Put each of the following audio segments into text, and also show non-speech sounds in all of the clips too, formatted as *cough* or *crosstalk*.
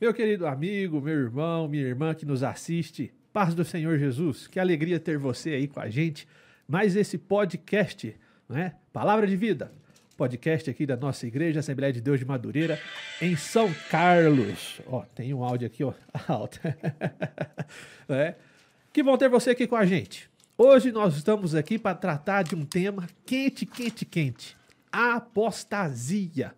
Meu querido amigo, meu irmão, minha irmã que nos assiste, paz do Senhor Jesus, que alegria ter você aí com a gente. Mais esse podcast, né? Palavra de Vida, podcast aqui da nossa igreja, Assembleia de Deus de Madureira, em São Carlos. Ó, tem um áudio aqui, ó, *laughs* alto. *laughs* é. Que bom ter você aqui com a gente. Hoje nós estamos aqui para tratar de um tema quente, quente, quente. Apostasia.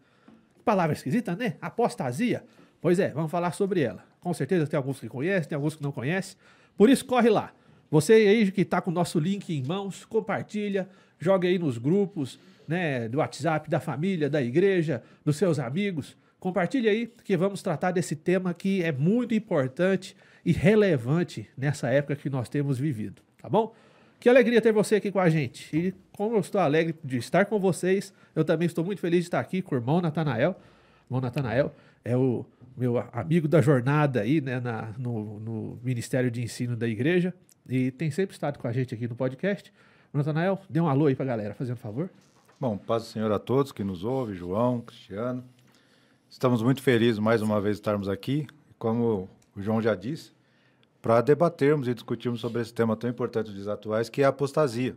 Palavra esquisita, né? Apostasia. Pois é, vamos falar sobre ela. Com certeza tem alguns que conhecem, tem alguns que não conhecem. Por isso, corre lá. Você aí que está com o nosso link em mãos, compartilha, joga aí nos grupos né, do WhatsApp, da família, da igreja, dos seus amigos. Compartilha aí que vamos tratar desse tema que é muito importante e relevante nessa época que nós temos vivido, tá bom? Que alegria ter você aqui com a gente. E como eu estou alegre de estar com vocês, eu também estou muito feliz de estar aqui com o irmão Natanael. Irmão Natanael é o meu amigo da jornada aí, né, na, no, no, Ministério de Ensino da Igreja, e tem sempre estado com a gente aqui no podcast. Natanael, dê um alô aí pra galera, fazendo favor. Bom, paz do Senhor a todos que nos ouvem, João, Cristiano. Estamos muito felizes mais uma vez estarmos aqui, como o João já disse, para debatermos e discutirmos sobre esse tema tão importante dos dias atuais, que é a apostasia.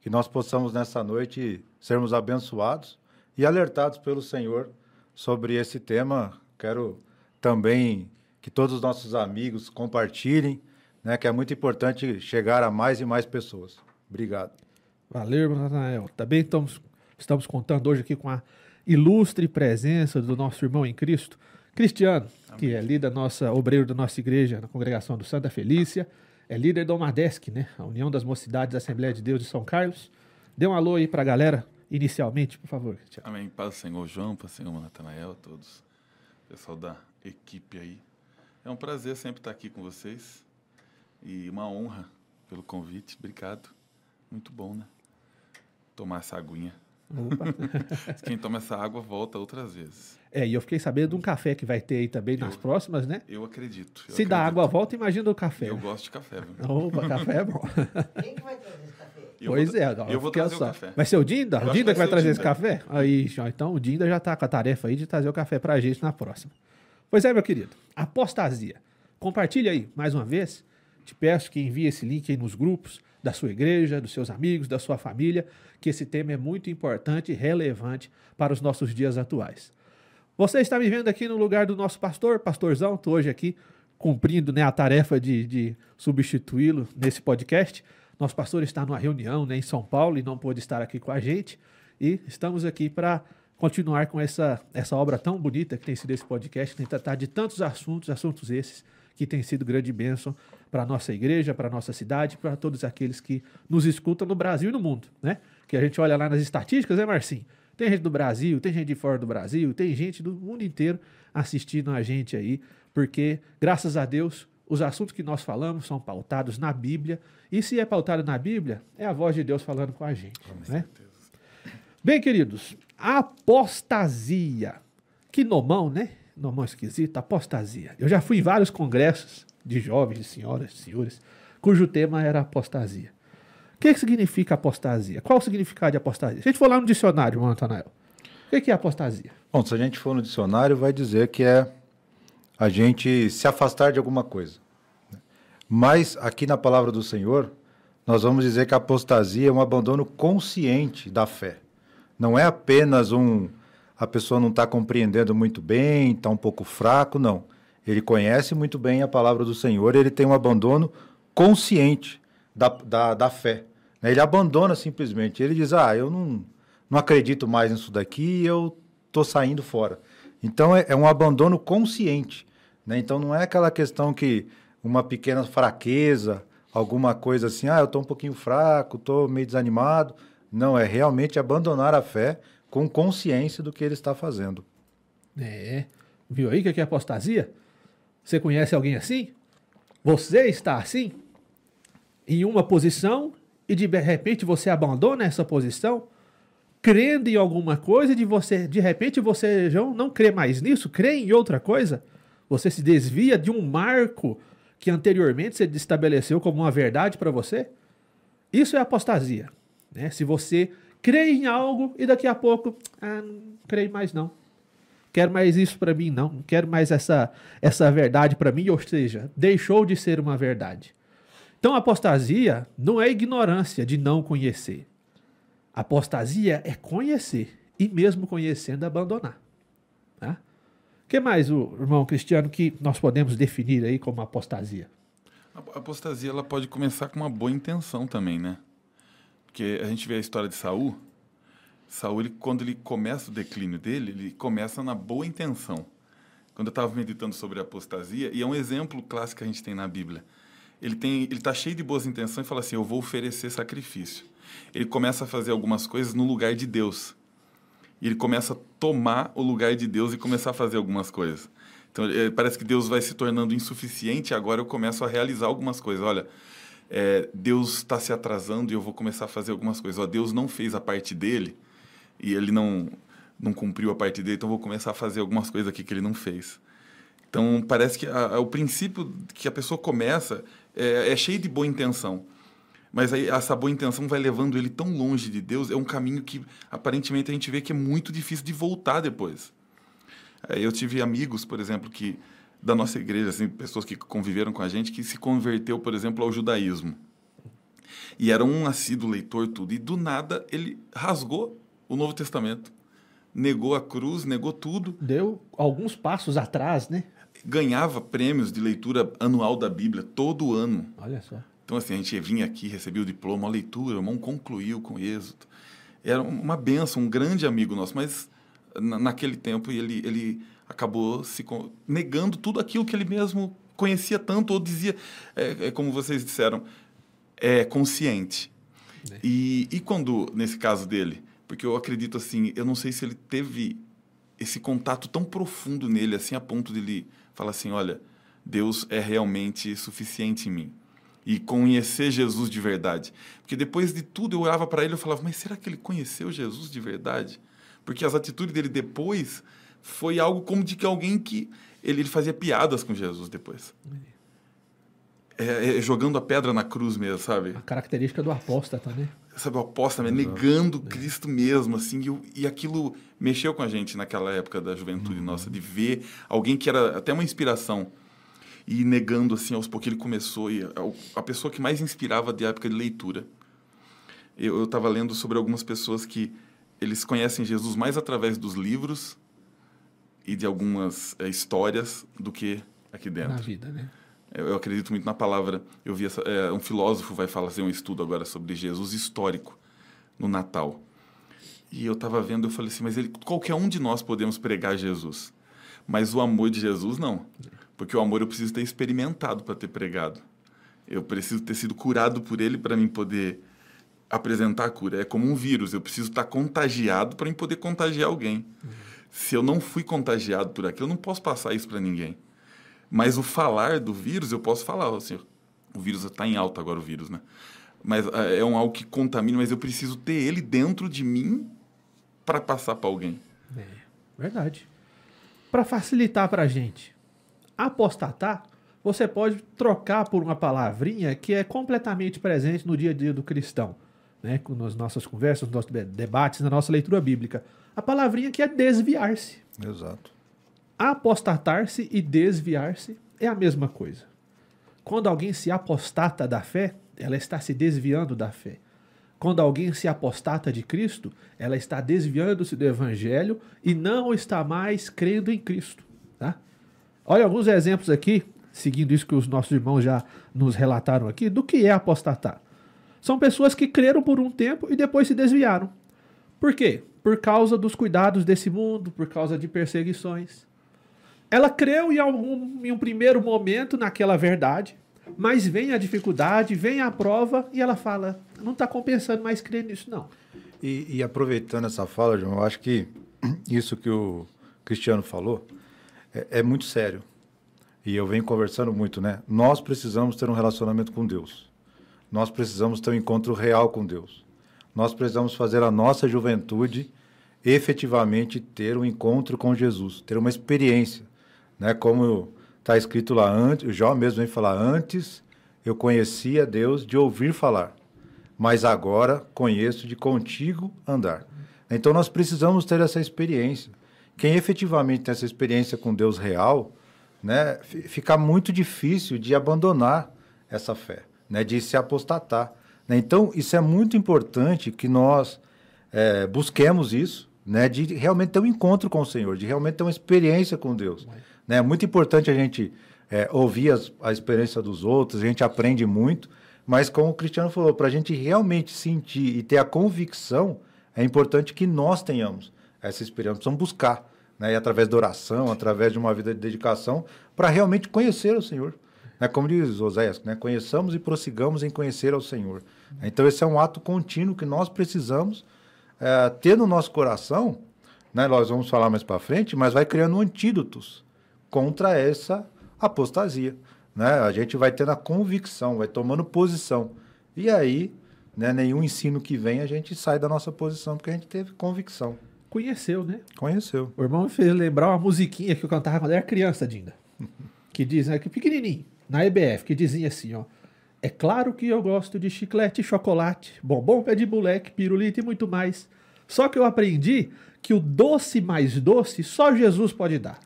Que nós possamos nessa noite sermos abençoados e alertados pelo Senhor sobre esse tema Quero também que todos os nossos amigos compartilhem, né, que é muito importante chegar a mais e mais pessoas. Obrigado. Valeu, Natanael. Também estamos, estamos contando hoje aqui com a ilustre presença do nosso irmão em Cristo, Cristiano, Amém. que é líder nossa, obreiro da nossa igreja na congregação do Santa Felícia, é líder da Omadesc, né, a União das Mocidades da Assembleia de Deus de São Carlos. Dê um alô aí para a galera, inicialmente, por favor, Cristiano. Amém. Paz do Senhor João, paz do Senhor Natanael, todos pessoal da equipe aí. É um prazer sempre estar aqui com vocês e uma honra pelo convite. Obrigado. Muito bom, né? Tomar essa aguinha. Opa. *laughs* Quem toma essa água volta outras vezes. É, e eu fiquei sabendo de um café que vai ter aí também eu, nas próximas, né? Eu acredito. Eu Se acredito. dá água volta, imagina o café. Eu gosto de café. Viu? Opa, café é bom. Quem que vai trazer esse café? Eu pois vou, é, eu vou trazer só. o café. Vai ser o Dinda? o Dinda que vai, trazer esse café? Aí, então o Dinda já está com a tarefa aí de trazer o café pra gente na próxima. Pois é, meu querido, apostasia. Compartilha aí, mais uma vez. Te peço que envie esse link aí nos grupos da sua igreja, dos seus amigos, da sua família, que esse tema é muito importante e relevante para os nossos dias atuais. Você está me vendo aqui no lugar do nosso pastor, pastorzão, estou hoje aqui cumprindo né, a tarefa de, de substituí-lo nesse podcast. Nosso pastor está numa reunião né, em São Paulo e não pôde estar aqui com a gente. E estamos aqui para continuar com essa, essa obra tão bonita que tem sido esse podcast, que tem tratar de tantos assuntos, assuntos esses que têm sido grande bênção para a nossa igreja, para a nossa cidade, para todos aqueles que nos escutam no Brasil e no mundo, né? Que a gente olha lá nas estatísticas, né, Marcinho? Tem gente do Brasil, tem gente de fora do Brasil, tem gente do mundo inteiro assistindo a gente aí, porque, graças a Deus, os assuntos que nós falamos são pautados na Bíblia, e se é pautado na Bíblia, é a voz de Deus falando com a gente, com né? Bem, queridos, apostasia. Que nomão, né? Nomão esquisito, apostasia. Eu já fui em vários congressos de jovens, de senhoras, de senhores, cujo tema era apostasia. O que, que significa apostasia? Qual o significado de apostasia? Se a gente for lá no dicionário, Antanael, o que, que é apostasia? Bom, se a gente for no dicionário, vai dizer que é a gente se afastar de alguma coisa. Mas aqui na palavra do Senhor, nós vamos dizer que a apostasia é um abandono consciente da fé. Não é apenas um a pessoa não está compreendendo muito bem, está um pouco fraco, não. Ele conhece muito bem a palavra do Senhor, ele tem um abandono consciente da, da, da fé. Né? Ele abandona simplesmente. Ele diz: Ah, eu não, não acredito mais nisso daqui, eu estou saindo fora. Então é, é, um abandono consciente. Né? Então não é aquela questão que uma pequena fraqueza, alguma coisa assim, ah, eu estou um pouquinho fraco, estou meio desanimado. Não, é realmente abandonar a fé com consciência do que ele está fazendo. É. Viu aí o que é apostasia? Você conhece alguém assim? Você está assim? Em uma posição e de repente você abandona essa posição, crendo em alguma coisa e de você, de repente você já não crê mais nisso, crê em outra coisa. Você se desvia de um marco que anteriormente você estabeleceu como uma verdade para você. Isso é apostasia. Né? Se você crê em algo e daqui a pouco, ah, não creio mais não. Quero mais isso para mim, não. Não quero mais essa, essa verdade para mim, ou seja, deixou de ser uma verdade. Então, apostasia não é ignorância de não conhecer. Apostasia é conhecer e, mesmo conhecendo, abandonar. Tá? Que mais, o irmão Cristiano, que nós podemos definir aí como apostasia? A apostasia ela pode começar com uma boa intenção também, né? Porque a gente vê a história de Saul. Saul, ele, quando ele começa o declínio dele, ele começa na boa intenção. Quando eu estava meditando sobre a apostasia, e é um exemplo clássico que a gente tem na Bíblia. Ele tem, ele está cheio de boas intenções e fala assim: eu vou oferecer sacrifício. Ele começa a fazer algumas coisas no lugar de Deus. E ele começa a tomar o lugar de Deus e começar a fazer algumas coisas. Então, é, parece que Deus vai se tornando insuficiente agora eu começo a realizar algumas coisas. Olha, é, Deus está se atrasando e eu vou começar a fazer algumas coisas. Ó, Deus não fez a parte dele e ele não, não cumpriu a parte dele, então eu vou começar a fazer algumas coisas aqui que ele não fez. Então, parece que a, a, o princípio que a pessoa começa é, é cheio de boa intenção. Mas aí essa boa intenção vai levando ele tão longe de Deus, é um caminho que aparentemente a gente vê que é muito difícil de voltar depois. Eu tive amigos, por exemplo, que da nossa igreja, assim, pessoas que conviveram com a gente, que se converteu, por exemplo, ao judaísmo. E era um assíduo leitor, tudo. E do nada ele rasgou o Novo Testamento. Negou a cruz, negou tudo. Deu alguns passos atrás, né? Ganhava prêmios de leitura anual da Bíblia todo ano. Olha só. Então, assim, a gente vinha aqui, recebia o diploma, a leitura, o irmão concluiu com êxito. Era uma benção, um grande amigo nosso, mas naquele tempo ele, ele acabou se negando tudo aquilo que ele mesmo conhecia tanto ou dizia, é, é como vocês disseram, é consciente. É. E, e quando, nesse caso dele, porque eu acredito assim, eu não sei se ele teve esse contato tão profundo nele, assim, a ponto de ele falar assim, olha, Deus é realmente suficiente em mim. E conhecer Jesus de verdade. Porque depois de tudo eu olhava para ele e falava, mas será que ele conheceu Jesus de verdade? Porque as atitudes dele depois foi algo como de que alguém que ele, ele fazia piadas com Jesus depois. É, é, jogando a pedra na cruz mesmo, sabe? A característica do apóstata, né? Sabe, o apóstata, negando é. Cristo mesmo, assim, e, e, aquilo mexeu com a gente naquela época da juventude uhum. nossa, de ver alguém que era até uma inspiração e negando, assim, aos poucos ele começou, e a, a pessoa que mais inspirava de época de leitura. Eu estava lendo sobre algumas pessoas que eles conhecem Jesus mais através dos livros e de algumas é, histórias do que aqui dentro. Na vida, né? Eu, eu acredito muito na palavra. Eu vi essa, é, um filósofo vai fazer um estudo agora sobre Jesus histórico no Natal. E eu estava vendo, eu falei assim, mas ele, qualquer um de nós podemos pregar Jesus, mas o amor de Jesus não, porque o amor eu preciso ter experimentado para ter pregado. Eu preciso ter sido curado por ele para mim poder apresentar a cura. É como um vírus, eu preciso estar contagiado para poder contagiar alguém. Uhum. Se eu não fui contagiado por aquilo, eu não posso passar isso para ninguém. Mas o falar do vírus, eu posso falar, assim, o vírus está em alta agora, o vírus, né? Mas é, é um algo que contamina, mas eu preciso ter ele dentro de mim para passar para alguém. É, verdade. Para facilitar para a gente, apostatar, você pode trocar por uma palavrinha que é completamente presente no dia a dia do cristão né, nas nossas conversas, nos nossos debates, na nossa leitura bíblica. A palavrinha que é desviar-se. Exato. Apostatar-se e desviar-se é a mesma coisa. Quando alguém se apostata da fé, ela está se desviando da fé. Quando alguém se apostata de Cristo, ela está desviando-se do Evangelho e não está mais crendo em Cristo. Tá? Olha alguns exemplos aqui, seguindo isso que os nossos irmãos já nos relataram aqui, do que é apostatar. São pessoas que creram por um tempo e depois se desviaram. Por quê? Por causa dos cuidados desse mundo, por causa de perseguições. Ela creu em, algum, em um primeiro momento naquela verdade, mas vem a dificuldade, vem a prova e ela fala: não está compensando mais crer nisso, não. E, e, aproveitando essa fala, João, eu acho que *clears throat* isso que o Cristiano falou é, é muito sério. E eu venho conversando muito, né? Nós precisamos ter um relacionamento com Deus. Nós precisamos ter um encontro real com Deus. Nós precisamos fazer a nossa juventude efetivamente ter um encontro com Jesus, ter uma experiência, né? Como está escrito lá antes, o Jó mesmo vem falar antes, eu conhecia Deus de ouvir falar, mas agora conheço de contigo andar. Então nós precisamos ter essa experiência quem efetivamente tem essa experiência com Deus real, né, fi- fica muito difícil de abandonar essa fé, né, de se apostatar. né? Então, isso é muito importante que nós é, busquemos isso, né, de realmente ter um encontro com o Senhor, de realmente ter uma experiência com Deus. né? É muito importante a gente é, ouvir as, a experiência dos outros, a gente aprende muito, mas como o Cristiano falou, para a gente realmente sentir e ter a convicção, é importante que nós tenhamos essa experiência, precisamos buscar, né? e através da oração, através de uma vida de dedicação, para realmente conhecer o Senhor. Né? Como diz Oséias, né? conheçamos e prossigamos em conhecer ao Senhor. Então, esse é um ato contínuo que nós precisamos é, ter no nosso coração, né? nós vamos falar mais para frente, mas vai criando antídotos contra essa apostasia. Né? A gente vai tendo a convicção, vai tomando posição. E aí, né, nenhum ensino que vem, a gente sai da nossa posição, porque a gente teve convicção. Conheceu, né? Conheceu. O irmão me fez lembrar uma musiquinha que eu cantava quando era criança, Dinda. *laughs* Que diz, né, que pequenininho, na EBF, que dizia assim, ó. É claro que eu gosto de chiclete, chocolate, bombom pé de moleque, pirulito e muito mais. Só que eu aprendi que o doce mais doce só Jesus pode dar.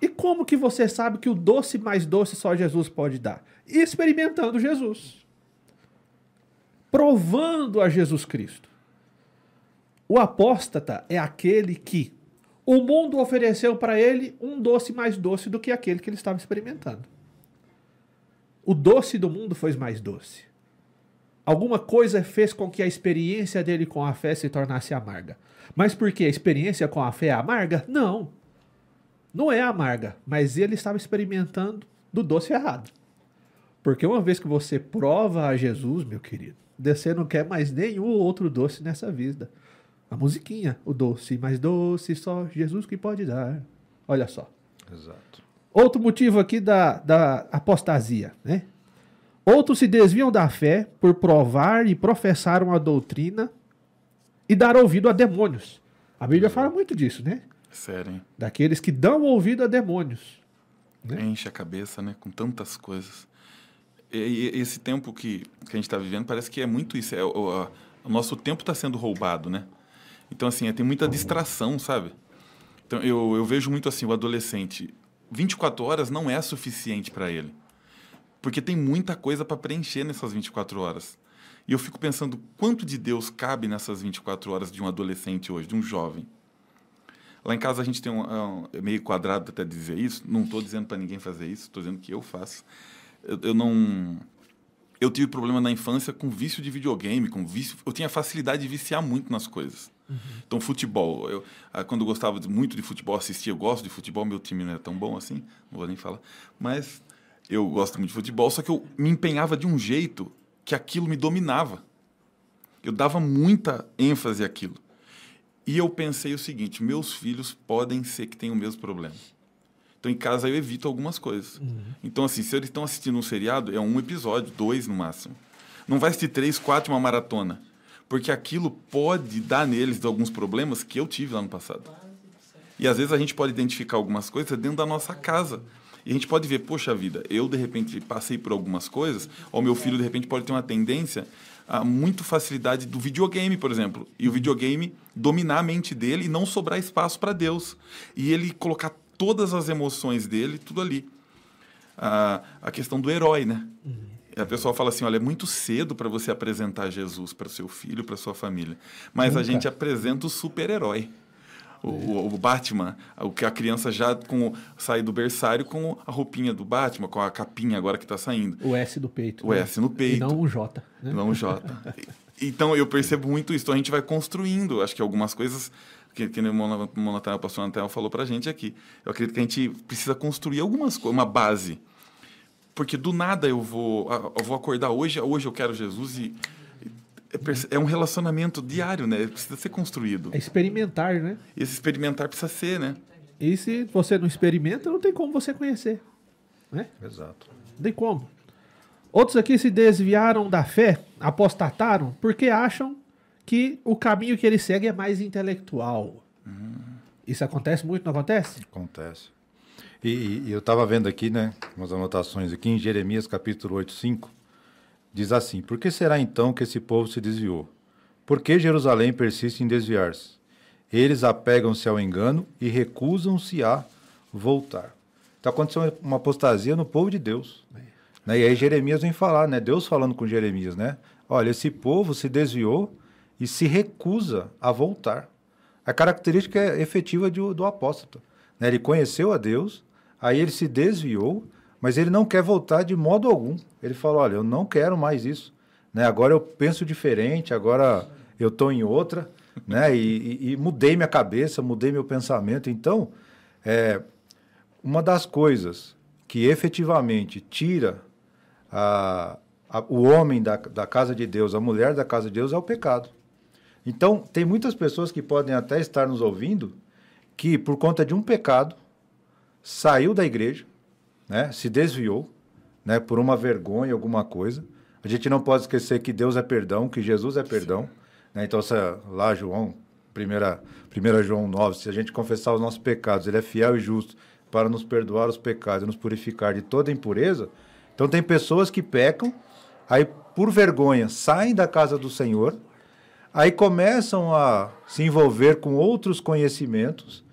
E como que você sabe que o doce mais doce só Jesus pode dar? Experimentando Jesus. Provando a Jesus Cristo. O apóstata é aquele que o mundo ofereceu para ele um doce mais doce do que aquele que ele estava experimentando. O doce do mundo foi mais doce. Alguma coisa fez com que a experiência dele com a fé se tornasse amarga. Mas por que a experiência com a fé é amarga? Não. Não é amarga, mas ele estava experimentando do doce errado. Porque uma vez que você prova a Jesus, meu querido, você não quer mais nenhum outro doce nessa vida. A musiquinha, o doce mais doce, só Jesus que pode dar. Olha só. Exato. Outro motivo aqui da, da apostasia, né? Outros se desviam da fé por provar e professar uma doutrina e dar ouvido a demônios. A Bíblia fala muito disso, né? Sério, hein? Daqueles que dão ouvido a demônios. Né? Enche a cabeça, né? Com tantas coisas. E, e esse tempo que, que a gente está vivendo parece que é muito isso. É, o, a- o nosso tempo está sendo roubado, né? Então, assim, é, tem muita distração, sabe? Então, eu, eu vejo muito assim, o adolescente, 24 horas não é suficiente para ele. Porque tem muita coisa para preencher nessas 24 horas. E eu fico pensando, quanto de Deus cabe nessas 24 horas de um adolescente hoje, de um jovem? Lá em casa a gente tem um, é um- é meio quadrado até dizer isso. Não estou dizendo para ninguém fazer isso, estou dizendo que eu faço. Eu, eu não. Eu tive problema na infância com vício de videogame, com vício. Eu tinha facilidade de viciar muito nas coisas. Então, futebol. Eu, ah, quando eu gostava muito de futebol, assistia, eu gosto de futebol, meu time não é tão bom assim, não vou nem falar. Mas eu gosto muito de futebol, só que eu me empenhava de um jeito que aquilo me dominava. Eu dava muita ênfase àquilo. E eu pensei o seguinte: meus filhos podem ser que tenham o mesmo problema. Então, em casa, eu evito algumas coisas. Então, assim, se eles estão assistindo um seriado, é um episódio, dois no máximo. Não vai assistir três, quatro, uma maratona. Porque aquilo pode dar neles alguns problemas que eu tive lá no passado. E às vezes a gente pode identificar algumas coisas dentro da nossa casa. E a gente pode ver, poxa vida, eu de repente passei por algumas coisas, ou meu filho de repente pode ter uma tendência a muito facilidade do videogame, por exemplo. E o videogame dominar a mente dele e não sobrar espaço para Deus. E ele colocar todas as emoções dele, tudo ali. A, a questão do herói, né? E a pessoa fala assim, olha, é muito cedo para você apresentar Jesus para o seu filho, para sua família. Mas a Nunca. gente apresenta o super-herói. O, o- o Batman, o que a criança já com, o- sai do berçário com a roupinha do Batman, com a capinha agora que está saindo. O S do peito. O né? S no E peito. não um J. Né? Não J. Então eu percebo muito isso. Então a gente vai construindo, acho que algumas coisas que, que o Mona- Monatel, o pastor Natel falou pra gente aqui. Eu acredito que a gente precisa construir algumas coisas, uma base. Porque do nada eu vou, eu vou acordar hoje, hoje eu quero Jesus e é um relacionamento diário, né? Precisa ser construído. É experimentar, né? Esse experimentar precisa ser, né? E se você não experimenta, não tem como você conhecer. Né? Exato. Não tem como. Outros aqui se desviaram da fé, apostataram, porque acham que o caminho que eles seguem é mais intelectual. Isso acontece muito, não acontece? Acontece. E, e- eu estava vendo aqui, né, umas anotações aqui, em Jeremias capítulo 8, 5, diz assim, Por que será então que esse povo se desviou? Por que Jerusalém persiste em desviar-se? eles apegam-se ao engano e recusam-se a voltar. Então aconteceu uma apostasia no povo de Deus. Né? E aí Jeremias vem falar, né? Deus falando com Jeremias, né? Olha, esse povo se desviou e se recusa a voltar. A característica é efetiva de, do apóstolo. Né? Ele conheceu a Deus, aí ele se desviou, mas ele não quer voltar de modo algum. Ele falou: Olha, eu não quero mais isso. Né? Agora eu penso diferente, agora eu estou em outra, né? E, e, e, mudei minha cabeça, mudei meu pensamento. Então, é, uma das coisas que efetivamente tira a, a, o homem da, da casa de Deus, a mulher da casa de Deus, é o pecado. Então, tem muitas pessoas que podem até estar nos ouvindo que, por conta de um pecado, saiu da igreja, né, se desviou, né, por uma vergonha, alguma coisa. A gente não pode esquecer que Deus é perdão, que Jesus é perdão. Né? Então, se, lá, João, 1 João 9, se a gente confessar os nossos pecados, ele é fiel e justo para nos perdoar os pecados e nos purificar de toda impureza. Então, tem pessoas que pecam, aí, por vergonha, saem da casa do Senhor, aí começam a se envolver com outros conhecimentos,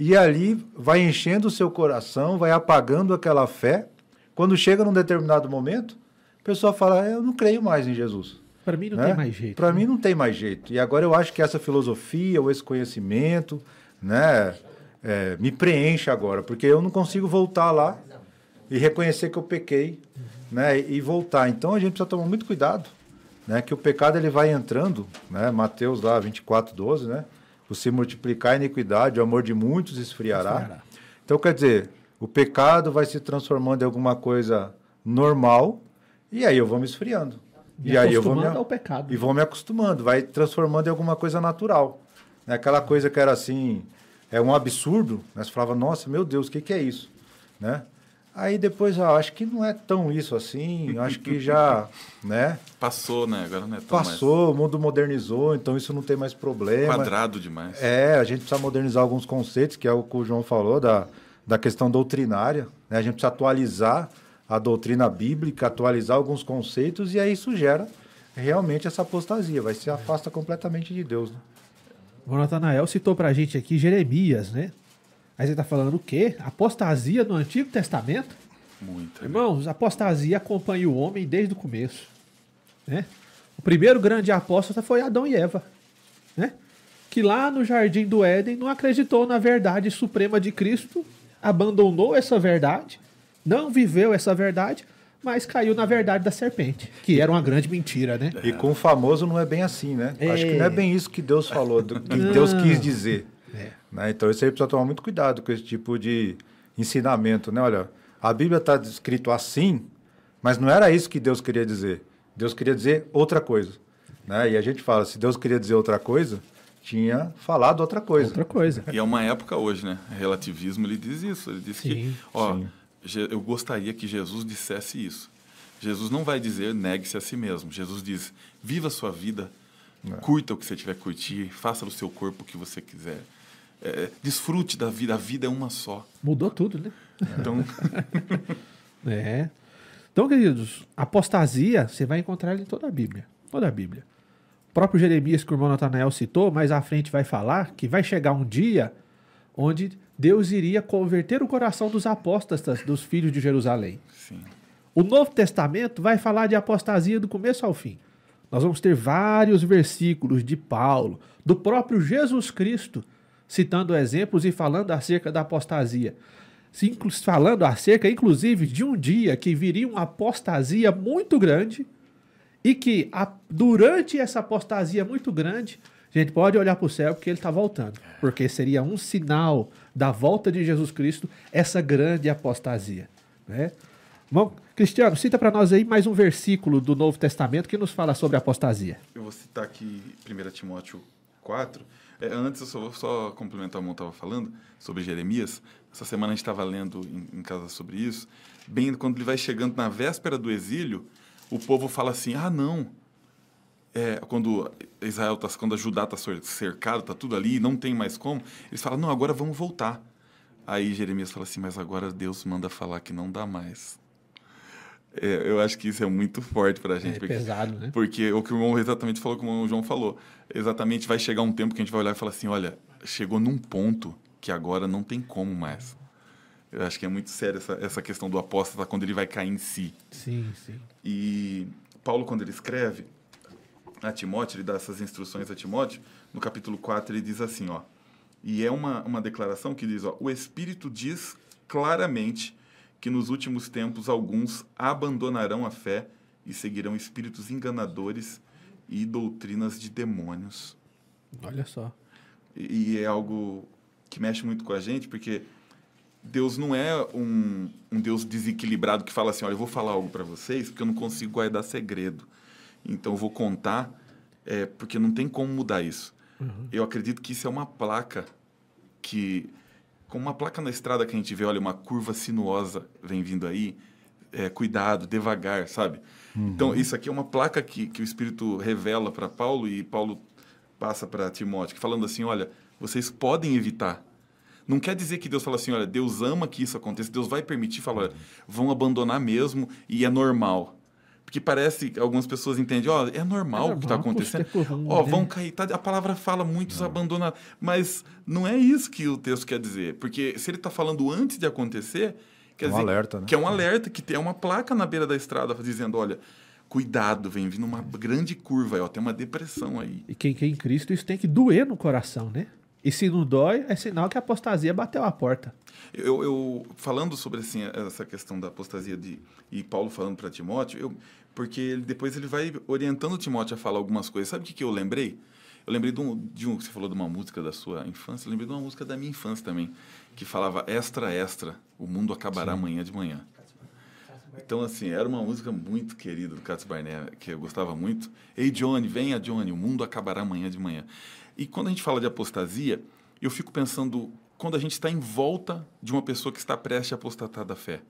e ali vai enchendo o seu coração, vai apagando aquela fé. Quando chega num determinado momento, a pessoa fala: Eu não creio mais em Jesus. Para mim não né? tem mais jeito. Para né? mim não tem mais jeito. E agora eu acho que essa filosofia ou esse conhecimento, né, é, me preenche agora, porque eu não consigo voltar lá e reconhecer que eu pequei, né, e voltar. Então a gente precisa tomar muito cuidado, né, que o pecado ele vai entrando, né, Mateus lá 24, 12, né, você multiplicar a iniquidade, o amor de muitos esfriará. esfriará. Então, quer dizer, o pecado vai se transformando em alguma coisa normal, e aí eu vou me esfriando. Me e aí eu vou me ao pecado. E vou me acostumando, vai transformando em alguma coisa natural. Né? Aquela coisa que era assim, é um absurdo, né? Você falava, nossa, meu Deus, o que, que é isso? Né? Aí depois, ah, acho que não é tão isso assim, acho que já, *laughs* né? Passou, né? Agora não é tão Passou, mais... o mundo modernizou, então isso não tem mais problema. Quadrado demais. É, a gente precisa modernizar alguns conceitos, que é o que o João falou, da, da questão doutrinária, né? A gente precisa atualizar a doutrina bíblica, atualizar alguns conceitos, e aí isso gera realmente essa apostasia, vai se afasta completamente de Deus, né? O Natanael citou pra gente aqui Jeremias, né? Aí você está falando o quê? Apostasia no Antigo Testamento? Muito. Irmãos, apostasia acompanha o homem desde o começo. Né? O primeiro grande apóstolo foi Adão e Eva. Né? Que lá no jardim do Éden não acreditou na verdade suprema de Cristo, abandonou essa verdade, não viveu essa verdade, mas caiu na verdade da serpente, que era uma grande mentira, né? E com o famoso não é bem assim, né? É... Acho que não é bem isso que Deus falou, que *laughs* Deus quis dizer. É. Né? Então, isso aí precisa tomar muito cuidado com esse tipo de ensinamento. Né? Olha, a Bíblia está escrito assim, mas não era isso que Deus queria dizer. Deus queria dizer outra coisa. Né? E a gente fala, se Deus queria dizer outra coisa, tinha falado outra coisa. Outra coisa. E é uma época hoje, né? Relativismo, ele diz isso. Ele diz sim, que, ó, sim. eu gostaria que Jesus dissesse isso. Jesus não vai dizer negue-se a si mesmo. Jesus diz, viva a sua vida, é. curta o que você tiver que curtir, faça do seu corpo o que você quiser é, desfrute da vida, a vida é uma só. Mudou tudo, né? Então. *laughs* é. Então, queridos, apostasia você vai encontrar em toda a Bíblia. Toda a Bíblia. O próprio Jeremias, que o irmão Natanael citou, mais à frente vai falar que vai chegar um dia onde Deus iria converter o coração dos apóstatas, dos filhos de Jerusalém. Sim. O Novo Testamento vai falar de apostasia do começo ao fim. Nós vamos ter vários versículos de Paulo, do próprio Jesus Cristo, citando exemplos e falando acerca da apostasia. Falando acerca, inclusive, de um dia que viria uma apostasia muito grande e que a, durante essa apostasia muito grande, a gente pode olhar para o céu porque ele está voltando. Porque seria um sinal da volta de Jesus Cristo essa grande apostasia. Né? Bom, Cristiano, cita para nós aí mais um versículo do Novo Testamento que nos fala sobre apostasia. Eu vou citar aqui 1 Timóteo 4, é, antes, eu só vou só complementar o que eu estava falando sobre Jeremias. Essa semana a gente estava lendo em, em, casa sobre isso. Bem, quando ele vai chegando na véspera do exílio, o povo fala assim: ah, não. É, quando Israel tá, quando a Judá está cercado, está tudo ali, não tem mais como, eles falam: não, agora vamos voltar. Aí Jeremias fala assim: mas agora Deus manda falar que não dá mais. É, eu acho que isso é muito forte para a gente. É porque, pesado, né? Porque o que o irmão exatamente falou, como o João falou, exatamente vai chegar um tempo que a gente vai olhar e falar assim, olha, chegou num ponto que agora não tem como mais. Eu acho que é muito sério essa, essa questão do apóstata quando ele vai cair em si. Sim, sim. E Paulo, quando ele escreve a Timóteo, ele dá essas instruções a Timóteo, no capítulo 4 ele diz assim, ó, e é uma, uma declaração que diz, ó, o Espírito diz claramente que nos últimos tempos alguns abandonarão a fé e seguirão espíritos enganadores e doutrinas de demônios. Olha só. E, e é algo que mexe muito com a gente, porque Deus não é um, um Deus desequilibrado que fala assim, olha, eu vou falar algo para vocês porque eu não consigo guardar segredo. Então eu vou contar, é, porque não tem como mudar isso. Uhum. Eu acredito que isso é uma placa que, como uma placa na estrada que a gente vê, olha, uma curva sinuosa vem vindo aí, é, cuidado, devagar, sabe? Então isso aqui é uma placa que, que o Espírito revela para Paulo e Paulo passa para Timóteo, falando assim, olha, vocês podem evitar. Não quer dizer que Deus fala assim, olha, Deus ama que isso aconteça, Deus vai permitir, fala, olha, vão abandonar mesmo e é normal. Porque parece que algumas pessoas entendem, ó, é normal É o que está normal, acontecendo. comum, Ó, né? vão cair, tá, a palavra fala, muitos abandonam, mas não é isso que o texto quer dizer. Porque se ele está falando antes de acontecer, quer É um dizer, alerta, né? que é um alerta, que tem uma placa na beira da estrada dizendo, olha, cuidado, vem vindo uma grande curva, aí, ó, tem uma depressão aí. E quem quer em Cristo, isso tem que doer no coração, né? E se não dói, é sinal que a apostasia bateu a porta. Eu, eu falando sobre assim, essa questão da apostasia de e Paulo falando para Timóteo, eu, porque ele, depois ele vai orientando Timóteo a falar algumas coisas. Sabe o que, que eu lembrei? Eu lembrei de um, de um, você falou de uma música da sua infância, eu lembrei de uma música da minha infância também, que falava extra extra, o mundo acabará amanhã de manhã. Então, assim, era uma música muito querida do Cats Barnett, que eu gostava muito. Ei, Johnny, venha, Johnny, o mundo acabará amanhã de manhã. E quando a gente fala de apostasia, eu fico pensando quando a gente está em volta de uma pessoa que está prestes a apostatar da fé.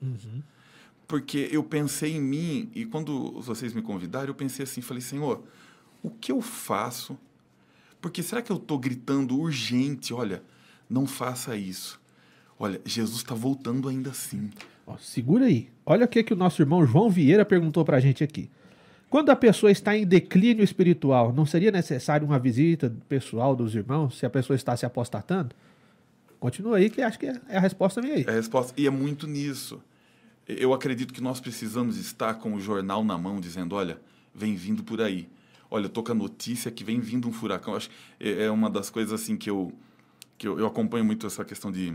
Porque eu pensei em mim, e quando vocês me convidaram, eu pensei assim, falei, Senhor, o que eu faço? Porque será que eu estou gritando urgente, olha, não faça isso. Olha, Jesus está voltando ainda assim. Ó, segura aí. Olha o que, que o nosso irmão João Vieira perguntou pra gente aqui. Quando a pessoa está em declínio espiritual, não seria necessário uma visita pessoal dos irmãos se a pessoa está se apostatando? Continua aí, que acho que é é a resposta vem aí. É a resposta. E é muito nisso. Eu acredito que nós precisamos estar com o jornal na mão, dizendo: olha, vem vindo por aí. Olha, tô com a notícia que vem vindo um furacão. Acho é é uma das coisas assim que eu que eu, eu acompanho muito essa questão de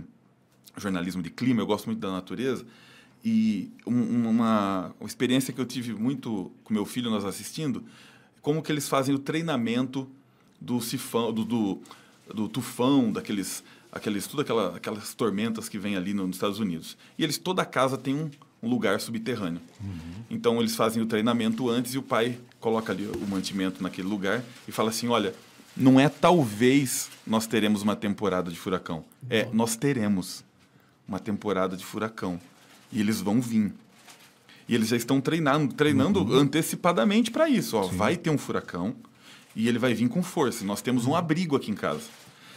jornalismo de clima. Eu gosto muito da natureza e um- uma, uma experiência que eu tive muito com meu filho nós assistindo, como que eles fazem o treinamento do sifão, do, do, do tufão, daqueles, aqueles, tudo aquela, aquelas tormentas que vem ali no- nos Estados Unidos. E eles toda casa tem um, um lugar subterrâneo. Então eles fazem o treinamento antes e o pai coloca ali o mantimento naquele lugar e fala assim, olha, não é talvez nós teremos uma temporada de furacão, é nós teremos uma temporada de furacão e eles vão vir. E eles já estão treinando, treinando antecipadamente para isso. Ó, vai ter um furacão e ele vai vir com força. Nós temos um abrigo aqui em casa.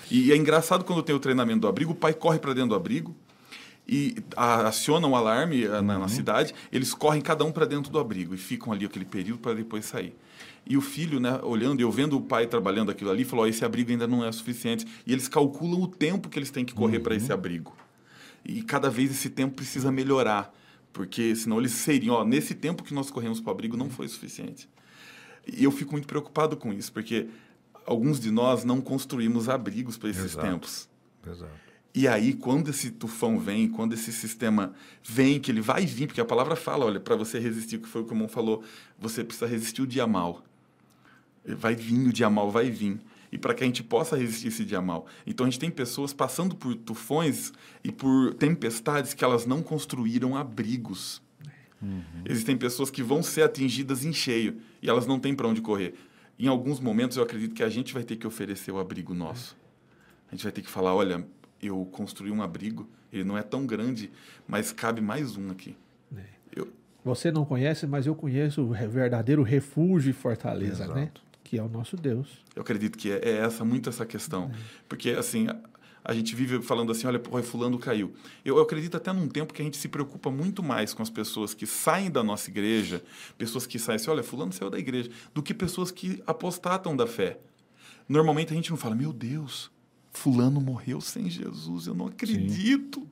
E é engraçado quando tem o treinamento do abrigo, o pai corre para dentro do abrigo e aciona um alarme ah, na, na cidade, eles correm cada um para dentro do abrigo e ficam ali aquele período para depois sair. E o filho, né, olhando eu vendo o pai trabalhando aquilo ali, falou: ó, esse abrigo ainda não é suficiente. E eles calculam o tempo que eles têm que correr para esse abrigo. E cada vez esse tempo precisa melhorar, porque senão eles seriam, ó, nesse tempo que nós corremos para o abrigo não foi suficiente. E eu fico muito preocupado com isso, porque alguns de nós não construímos abrigos para esses Exato. tempos. Exato. E aí, quando esse tufão vem, quando esse sistema vem, que ele vai vir, porque a palavra fala, olha, para você resistir, o que foi o que o irmão falou, você precisa resistir o dia mal. Vai vir o dia mal, vai vir. E para que a gente possa resistir esse dia mal. Então a gente tem pessoas passando por tufões e por tempestades que elas não construíram abrigos. Existem pessoas que vão ser atingidas em cheio e elas não têm para onde correr. Em alguns momentos eu acredito que a gente vai ter que oferecer o abrigo nosso. A gente vai ter que falar, olha, eu construí um abrigo, ele não é tão grande, mas cabe mais um aqui. Eu, Você não conhece, mas eu conheço o verdadeiro refúgio e fortaleza, né? Exato. Que é o nosso Deus. eu acredito que é, é essa muito essa questão, porque assim a, gente vive falando assim, olha, pô, fulano caiu. Eu, eu acredito até num tempo que a gente se preocupa muito mais com as pessoas que saem da nossa igreja, pessoas que saem assim, olha, fulano saiu da igreja, do que pessoas que apostatam da fé. Normalmente a gente não fala, meu Deus, Fulano morreu sem Jesus, eu não acredito.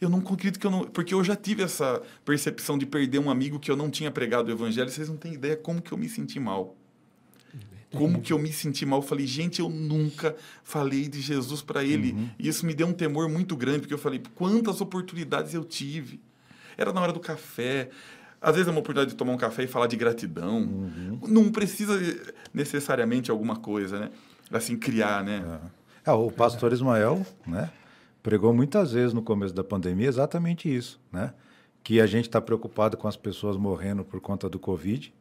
Eu não acredito que eu não. Porque eu já tive essa percepção de perder um amigo que eu não tinha pregado o evangelho. Vocês não têm ideia como que eu me senti mal. Como que eu me senti mal? Eu falei, gente, eu nunca falei de Jesus para ele. Uhum. E isso me deu um temor muito grande, porque eu falei, quantas oportunidades eu tive. Era na hora do café. Às vezes é uma oportunidade de tomar um café e falar de gratidão. Uhum. Não precisa necessariamente alguma coisa, né? Assim, criar, né? É, o pastor Ismael, né, pregou muitas vezes no começo da pandemia exatamente isso, né? Que a gente está preocupado com as pessoas morrendo por conta do Covid,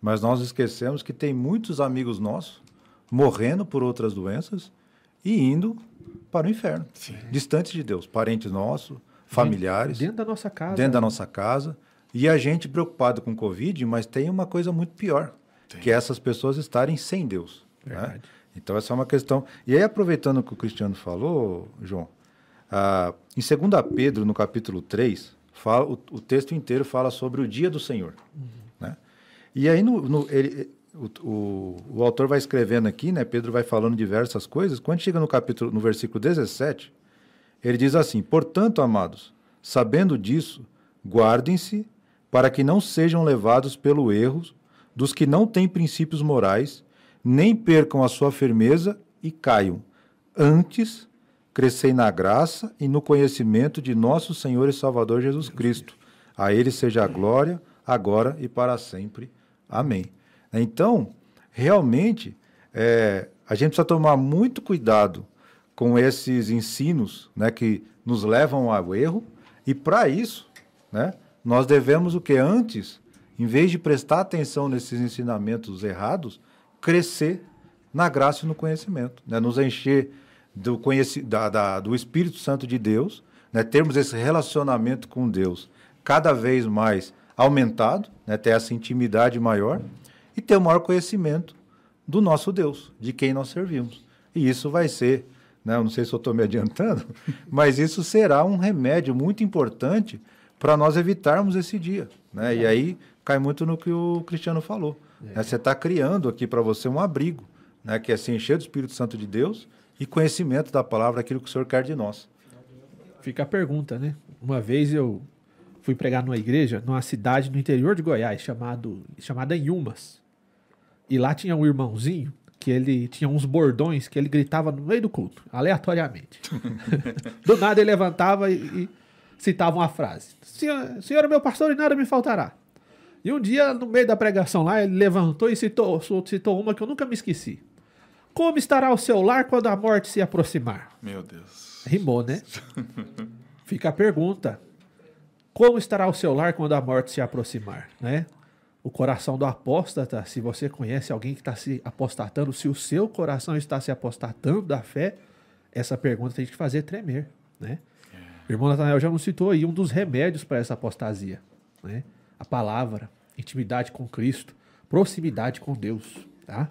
mas nós esquecemos que tem muitos amigos nossos morrendo por outras doenças e indo para o inferno, distantes de Deus, parentes nossos, familiares, Dentro da nossa casa. dentro da nossa casa, e a gente preocupado com o Covid, mas tem uma coisa muito pior, que é essas pessoas estarem sem Deus. né? Então, essa é uma questão. E aí, aproveitando o que o Cristiano falou, João, ah, em 2 Pedro, no capítulo 3, fala, o, o texto inteiro fala sobre o dia do Senhor. Né? E aí, no, no- ele- o, o, o autor vai escrevendo aqui, né? Pedro vai falando diversas coisas. Quando chega no capítulo, no versículo 17, ele diz assim: Portanto, amados, sabendo disso, guardem-se para que não sejam levados pelo erro dos que não têm princípios morais, nem percam a sua firmeza e caiam. Antes, crescei na graça e no conhecimento de nosso Senhor e Salvador Jesus Cristo. A Ele seja a glória, agora e para sempre. Amém. Então, realmente, é, a gente precisa tomar muito cuidado com esses ensinos né, que nos levam ao erro, e para isso, né, nós devemos o que? Antes, em vez de prestar atenção nesses ensinamentos errados, crescer na graça e no conhecimento, né, nos encher do, conheci da, da- do Espírito Santo de Deus, né, termos esse relacionamento com Deus cada vez mais aumentado, né, ter essa intimidade maior e ter o maior conhecimento do nosso Deus, de quem nós servimos. E isso vai ser, né, eu não sei se eu estou me adiantando, *laughs* mas isso será um remédio muito importante para nós evitarmos esse dia. Né? E aí cai muito no que o Cristiano falou. né? Você está criando aqui para você um abrigo, né, que é se encher do Espírito Santo de Deus e conhecimento da palavra, aquilo que o Senhor quer de nós. Fica a pergunta, né? Uma vez eu fui pregar numa igreja, numa cidade no interior de Goiás, chamado, chamada Inhumas. E lá tinha um irmãozinho que ele tinha uns bordões que ele gritava no meio do culto, aleatoriamente. *laughs* do nada ele levantava e, e citava uma frase: Senhor, Senhor é meu pastor e nada me faltará. E um dia, no meio da pregação lá, ele levantou e citou, citou uma que eu nunca me esqueci. Como estará o seu lar quando a morte se aproximar? Meu Deus. Rimou, né? *laughs* Fica a pergunta: como estará o seu lar quando a morte se aproximar, né? O coração do apóstata, se você conhece alguém que está se apostatando, se o seu coração está se apostatando da fé, essa pergunta tem que fazer tremer, né? O irmão Natanael já nos citou aí um dos remédios para essa apostasia, né? A palavra, intimidade com Cristo, proximidade com Deus, tá?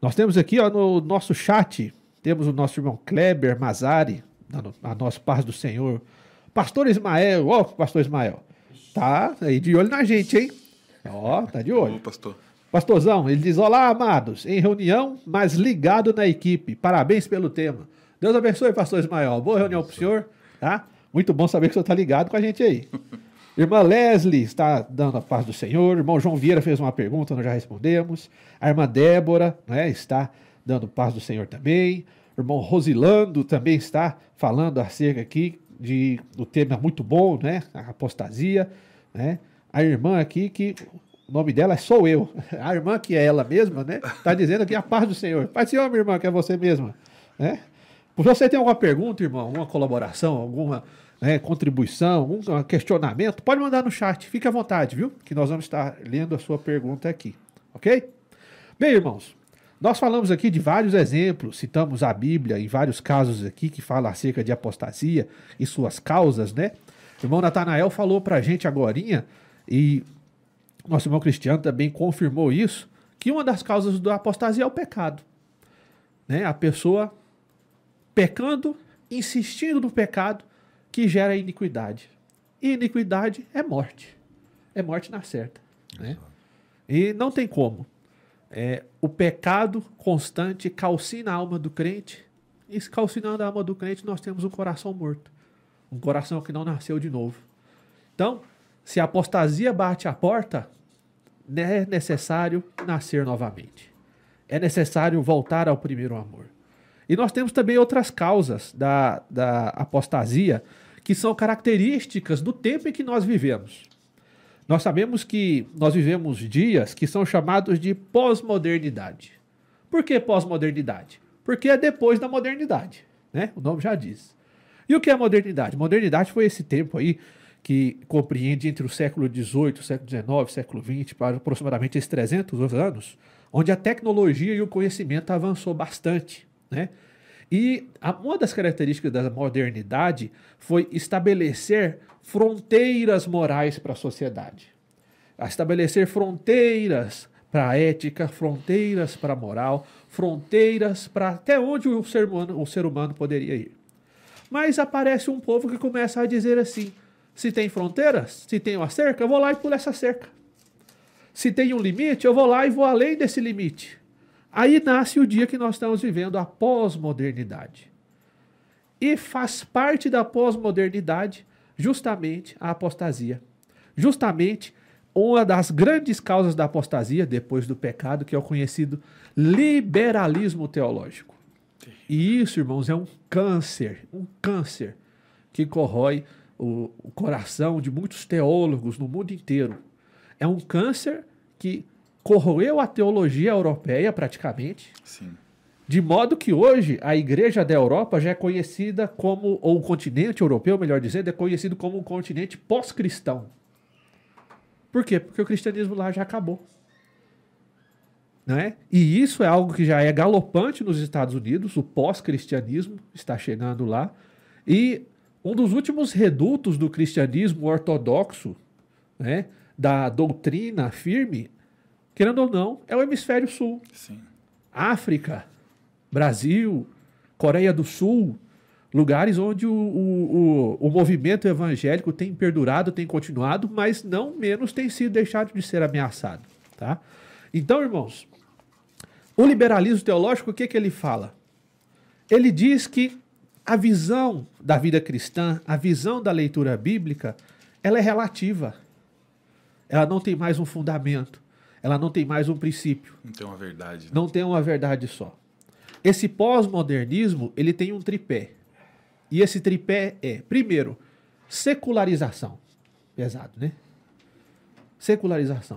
Nós temos aqui ó, no nosso chat, temos o nosso irmão Kleber Mazari, a nossa paz do Senhor. Pastor Ismael, ó, pastor Ismael, tá aí de olho na gente, hein? Ó, tá de Ô, olho. pastor. Pastorzão, ele diz: Olá, amados, em reunião, mas ligado na equipe. Parabéns pelo tema. Deus abençoe, pastor Ismael. Boa reunião pro senhor, tá? Muito bom saber que o senhor tá ligado com a gente aí. *laughs* Irmã Leslie está dando a paz do Senhor. Irmão João Vieira fez uma pergunta, nós já respondemos. A irmã Débora né, está dando paz do Senhor também. O irmão Rosilando também está falando acerca aqui de o tema muito bom, né? A apostasia, né? A irmã aqui que o nome dela é sou eu. *laughs* A irmã que é ela mesma, né? Está dizendo aqui a paz do Senhor. Paz do Senhor, minha irmã, que é você mesma, né? Se você tem alguma pergunta, irmão, alguma colaboração, alguma né, contribuição, algum questionamento, pode mandar no chat. Fique à vontade, viu? Que nós vamos estar lendo a sua pergunta aqui. Ok? Bem, irmãos, nós falamos aqui de vários exemplos, citamos a Bíblia em vários casos aqui que fala acerca de apostasia e suas causas, né? O irmão Natanael falou pra gente agorinha, e nosso irmão Cristiano também confirmou isso, que uma das causas da apostasia é o pecado. Né? A pessoa pecando, insistindo no pecado, que gera iniquidade. E iniquidade é morte. É morte na certa. Né? E não tem como. É, o pecado constante calcina a alma do crente e calcinando a alma do crente, nós temos um coração morto. Um coração que não nasceu de novo. Então, se a apostasia bate a porta, é necessário nascer novamente. É necessário voltar ao primeiro amor. E nós temos também outras causas da, da apostasia que são características do tempo em que nós vivemos. Nós sabemos que nós vivemos dias que são chamados de pós-modernidade. Por que pós-modernidade? Porque é depois da modernidade, né? O nome já diz. E o que é modernidade? Modernidade foi esse tempo aí que compreende entre o século XVIII, século XIX, século XX, para aproximadamente esses 300 anos, onde a tecnologia e o conhecimento avançou bastante, né? E uma das características da modernidade foi estabelecer fronteiras morais para a sociedade. Estabelecer fronteiras para a ética, fronteiras para a moral, fronteiras para até onde o ser, humano, o ser humano poderia ir. Mas aparece um povo que começa a dizer assim: se tem fronteiras, se tem uma cerca, eu vou lá e pulo essa cerca. Se tem um limite, eu vou lá e vou além desse limite. Aí nasce o dia que nós estamos vivendo, a pós-modernidade. E faz parte da pós-modernidade justamente a apostasia. Justamente uma das grandes causas da apostasia, depois do pecado, que é o conhecido liberalismo teológico. E isso, irmãos, é um câncer, um câncer que corrói o, o coração de muitos teólogos no mundo inteiro. É um câncer que corroeu a teologia europeia praticamente. Sim. De modo que hoje a igreja da Europa já é conhecida como, ou o continente europeu, melhor dizendo, é conhecido como um continente pós-cristão. Por quê? Porque o cristianismo lá já acabou. Não é? E isso é algo que já é galopante nos Estados Unidos, o pós-cristianismo está chegando lá. E um dos últimos redutos do cristianismo ortodoxo, né, da doutrina firme, querendo ou não, é o hemisfério sul. Sim. África, Brasil, Coreia do Sul, lugares onde o, o, o, o, movimento evangélico tem perdurado, tem continuado, mas não menos tem sido deixado de ser ameaçado. Tá? Então, irmãos, o liberalismo teológico, o que, que ele fala? Ele diz que a visão da vida cristã, a visão da leitura bíblica, ela é relativa. Ela não tem mais um fundamento ela não tem mais um princípio. Não tem uma verdade. Né? Não tem uma verdade só. Esse pós-modernismo, ele tem um tripé. E esse tripé é, primeiro, secularização. Pesado, né? Secularização.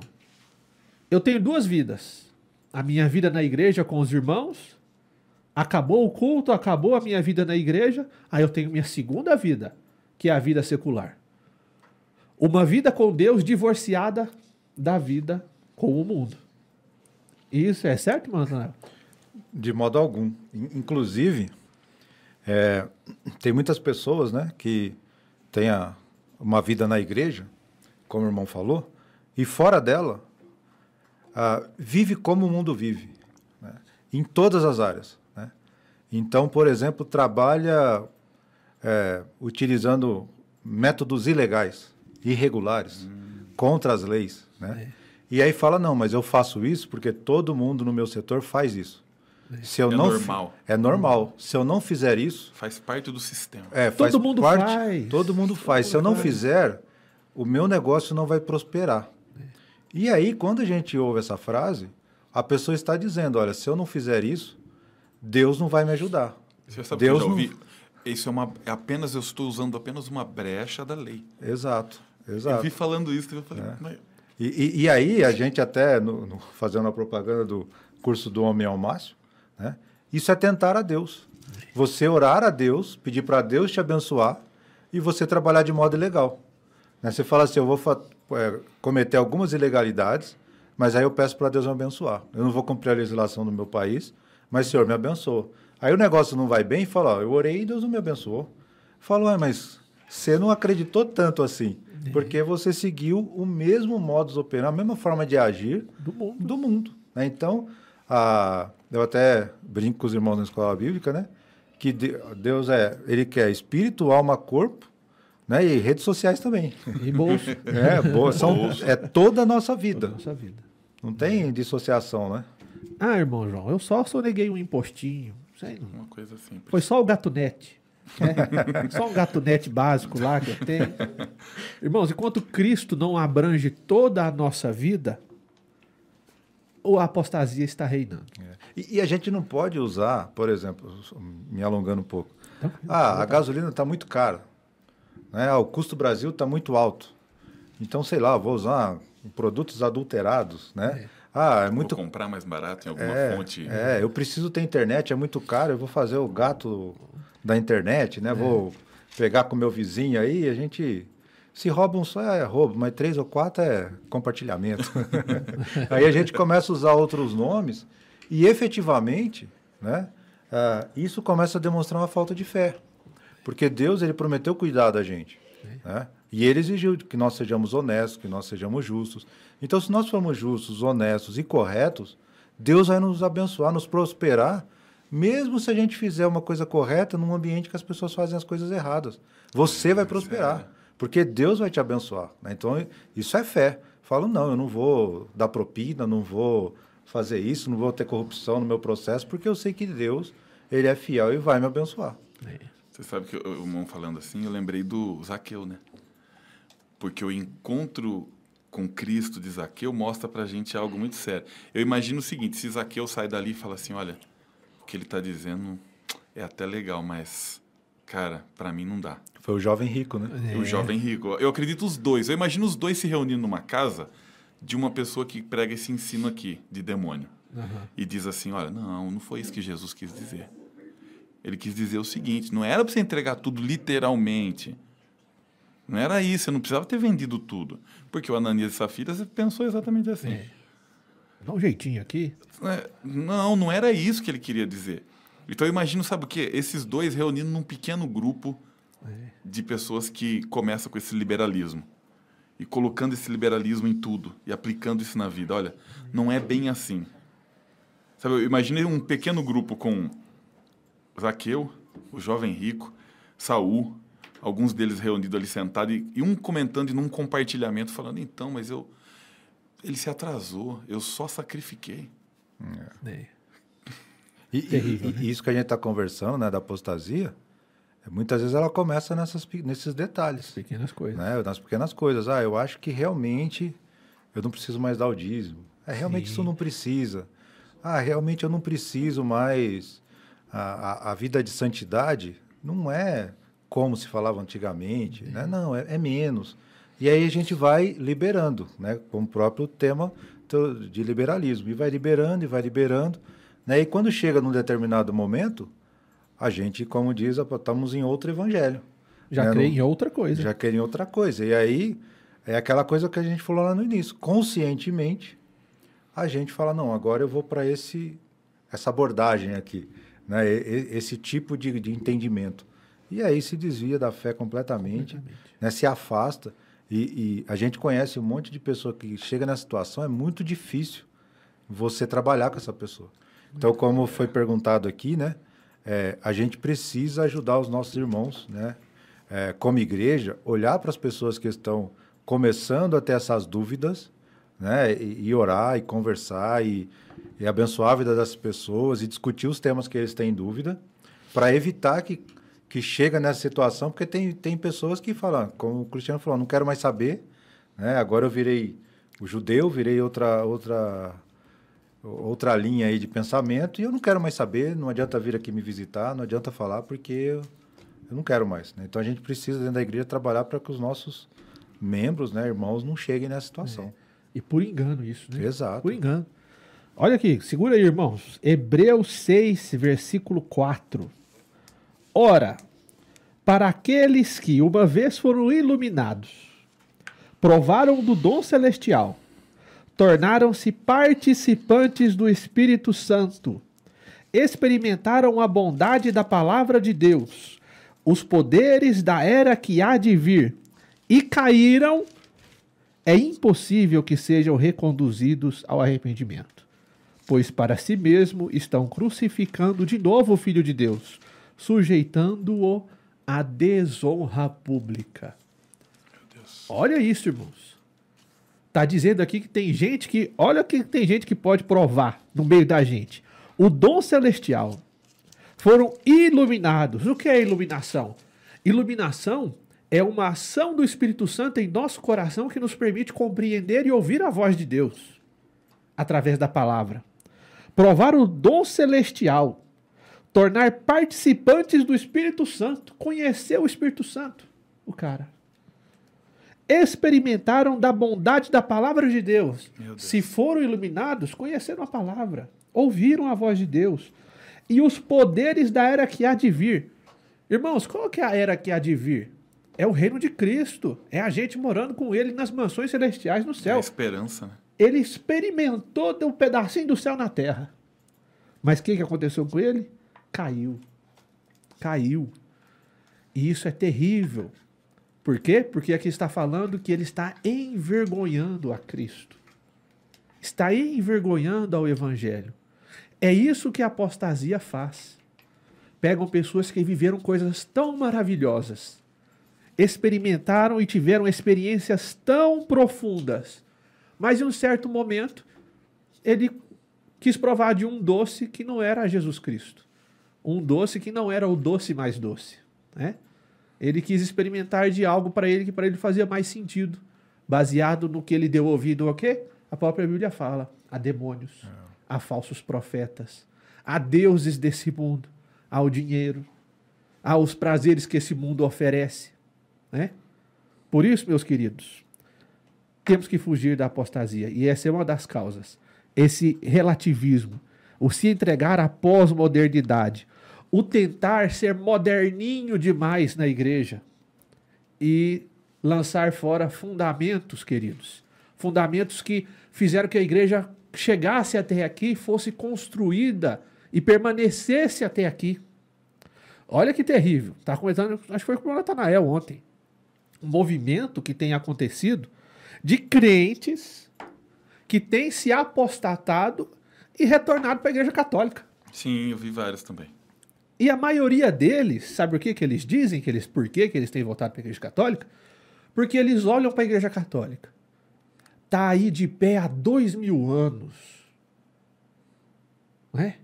Eu tenho duas vidas. A minha vida na igreja com os irmãos, acabou o culto, acabou a minha vida na igreja, aí eu tenho minha segunda vida, que é a vida secular. Uma vida com Deus divorciada da vida com o mundo. Isso é certo, Manoel? De modo algum. Inclusive, é, tem muitas pessoas né, que têm a, uma vida na igreja, como o irmão falou, e fora dela, vive como o mundo vive, né, em todas as áreas. Né? Então, por exemplo, trabalha é, utilizando métodos ilegais, irregulares, hum. contra as leis. Né? É. E aí fala, não, mas eu faço isso porque todo mundo no meu setor faz isso. Se eu é não normal. É normal. Se eu não fizer isso... Faz parte do sistema. É, todo mundo parte, faz. Todo mundo faz. Todo Se eu não fizer, o meu negócio não vai prosperar. E aí, quando a gente ouve essa frase, a pessoa está dizendo, olha, se eu não fizer isso, Deus não vai me ajudar. Você sabe Deus que eu já ouvi? Não... Isso é, uma, é apenas, eu estou usando apenas uma brecha da lei. Exato, exato. Eu vi falando isso, eu falei, é. E, e, e, aí, a gente até, no, no, fazendo a propaganda do curso do Homem ao Máximo, né? isso é tentar a Deus. Você orar a Deus, pedir para Deus te abençoar e você trabalhar de modo ilegal. Né? Você fala assim, eu vou é, cometer algumas ilegalidades, mas aí eu peço para Deus me abençoar. Eu não vou cumprir a legislação do meu país, mas Senhor, me abençoa. Aí o negócio não vai bem e fala, ó, eu orei e Deus não me abençoou. Falo, é, mas você não acreditou tanto assim. Porque você seguiu o mesmo modus operandi, a mesma forma de agir do mundo. Do mundo né? Então, a, eu até brinco com os irmãos na escola bíblica, né? Que Deus é, ele quer espírito, alma, corpo, né? E redes sociais também. E bolso. *laughs* É, são, bolso. é toda a nossa vida. Toda a nossa vida. Não tem dissociação, né? Ah, irmão João, eu só soneguei um impostinho. Aí não- Uma coisa simples. Foi só o gatunete. *laughs* só um gatunete básico lá que eu tenho. Irmãos, enquanto Cristo não abrange toda a nossa vida, a apostasia está reinando. E, e a gente não pode usar, por exemplo, me alongando um pouco. Então, Ah, a gasolina está muito cara. Né? Ah, o custo Brasil está muito alto. Então, sei lá, vou usar produtos adulterados, né? Ah, é muito Vou comprar mais barato em alguma é, fonte. É, eu preciso ter internet, é muito caro, eu vou fazer o gato da internet, né? Vou pegar com meu vizinho aí, a gente. Se rouba um só é roubo, mas três ou quatro é compartilhamento. *laughs* aí a gente começa a usar outros nomes e efetivamente, né? ah, isso começa a demonstrar uma falta de fé. Porque Deus ele prometeu cuidar da gente. Né? E ele exigiu que nós sejamos honestos, que nós sejamos justos. Então, se nós formos justos, honestos e corretos, Deus vai nos abençoar, nos prosperar, mesmo se a gente fizer uma coisa correta num ambiente que as pessoas fazem as coisas erradas. Você vai prosperar, porque Deus vai te abençoar. né? Então, isso é fé. Falo, não, eu não vou dar propina, não vou fazer isso, não vou ter corrupção no meu processo, porque eu sei que Deus, ele é fiel e vai me abençoar. Você sabe que o irmão falando assim, eu lembrei do Zaqueu, né? Porque o encontro com Cristo de Zaqueu mostra pra gente algo muito sério. Eu imagino o seguinte, se Zaqueu sai dali e fala assim, olha, que ele tá dizendo é até legal, mas, cara, pra mim não dá. Foi o jovem rico, né? É. O jovem rico. Eu acredito os dois. Eu imagino os dois se reunindo numa casa de uma pessoa que prega esse ensino aqui de demônio. E diz assim, olha, não, não foi isso que Jesus quis dizer. Ele quis dizer o seguinte, não era para você entregar tudo literalmente. Não era isso, você não precisava ter vendido tudo. Porque o Ananias e Safira pensou exatamente assim. É. Dá um jeitinho aqui. É, Não, não era isso que ele queria dizer. Então eu imagino, sabe o quê? Esses dois reunindo num pequeno grupo de pessoas que começam com esse liberalismo. E colocando esse liberalismo em tudo. E aplicando isso na vida. Olha, não é bem assim. Sabe, eu imaginei um pequeno grupo com Zaqueu, o jovem rico, Saul, alguns deles reunidos ali sentados, e, e um comentando e num compartilhamento, falando, então, mas eu... Ele se atrasou, eu só sacrifiquei. né? E, e- Terrível, e- né? e isso que a gente está conversando, né, da apostasia, é, muitas vezes ela começa nessas, nesses detalhes, Pequenas coisas. né, nas pequenas coisas. Ah, eu acho que realmente eu não preciso mais dar o dízimo. É, realmente Sim. isso não precisa. Ah, realmente eu não preciso mais. A, a, a vida de santidade não é como se falava antigamente, né? Não, é, é menos. E aí a gente vai liberando, né? Como o próprio tema de liberalismo. E vai liberando, e vai liberando. Né? E quando chega num determinado momento, a gente, como diz, estamos em outro evangelho. Já né? crê em outra coisa. já querem outra coisa. E aí é aquela coisa que a gente falou lá no início. Conscientemente, a gente fala, não, agora eu vou para esse essa abordagem aqui, né? Esse tipo de, de entendimento. E aí se desvia da fé completamente, né? se afasta. E, e a gente conhece um monte de pessoa que chega nessa situação, é muito difícil você trabalhar com essa pessoa. Então, como foi perguntado aqui, né? é, a gente precisa ajudar os nossos irmãos, né? é, como igreja, olhar para as pessoas que estão começando a ter essas dúvidas, né? E, e orar e conversar e, e abençoar a vida das pessoas e discutir os temas que eles têm dúvida, para evitar que, que chega nessa situação, porque tem, tem pessoas que falam, como o Cristiano falou, não quero mais saber, né? Agora eu virei o judeu, virei outra outra outra linha aí de pensamento e eu não quero mais saber, não adianta vir aqui me visitar, não adianta falar porque eu, eu não quero mais. né? Então a gente precisa dentro da igreja trabalhar para que os nossos membros, né, irmãos, não cheguem nessa situação. E por engano isso, né? Exato. Por engano. Olha aqui, segura aí, irmãos. Hebreus 6, versículo 4. Ora, para aqueles que uma vez foram iluminados, provaram do dom celestial, tornaram-se participantes do Espírito Santo, experimentaram a bondade da palavra de Deus, os poderes da era que há de vir, e caíram é impossível que sejam reconduzidos ao arrependimento, pois para si mesmo estão crucificando de novo o Filho de Deus, sujeitando-o à desonra pública. Olha isso, irmãos. Tá dizendo aqui que tem gente que, olha que tem gente que pode provar no meio da gente. O dom celestial foram iluminados. O que é iluminação? Iluminação é uma ação do Espírito Santo em nosso coração que nos permite compreender e ouvir a voz de Deus através da palavra. Provar o dom celestial, tornar participantes do Espírito Santo, conhecer o Espírito Santo, o cara. Experimentaram da bondade da palavra de Deus. Deus. Se foram iluminados, conheceram a palavra, ouviram a voz de Deus e os poderes da era que há de vir. Irmãos, qual que é a era que há de vir? É o reino de Cristo. É a gente morando com ele nas mansões celestiais no É a céu. esperança, né? Ele experimentou de um pedacinho do céu na terra. Mas o que, que aconteceu com ele? Caiu. Caiu. E isso é terrível. Por quê? Porque aqui está falando que ele está envergonhando a Cristo. Está envergonhando ao Evangelho. É isso que a apostasia faz. Pegam pessoas que viveram coisas tão maravilhosas, experimentaram e tiveram experiências tão profundas, mas em um certo momento ele quis provar de um doce que não era Jesus Cristo. Um doce que não era o doce mais doce. Né? Ele quis experimentar de algo para ele que para ele fazia mais sentido, baseado no que ele deu ouvido ao quê? A própria Bíblia fala, a demônios, a falsos profetas, a deuses desse mundo, ao dinheiro, aos prazeres que esse mundo oferece, né? Por isso, meus queridos, temos que fugir da apostasia, e essa é uma das causas. Esse relativismo, o se entregar à pós-modernidade, o tentar ser moderninho demais na igreja e lançar fora fundamentos, queridos. Fundamentos que fizeram que a igreja chegasse até aqui, fosse construída e permanecesse até aqui. Olha que terrível. Tá começando, acho que foi com o Natanael ontem. Um movimento que tem acontecido de crentes que têm se apostatado e retornado para a igreja católica. Sim, eu vi vários também. E a maioria deles, sabe o que, que eles dizem? Que eles, por que, que eles têm voltado para a igreja católica? Porque eles olham para a igreja católica. Está aí de pé há dois mil anos. Não é?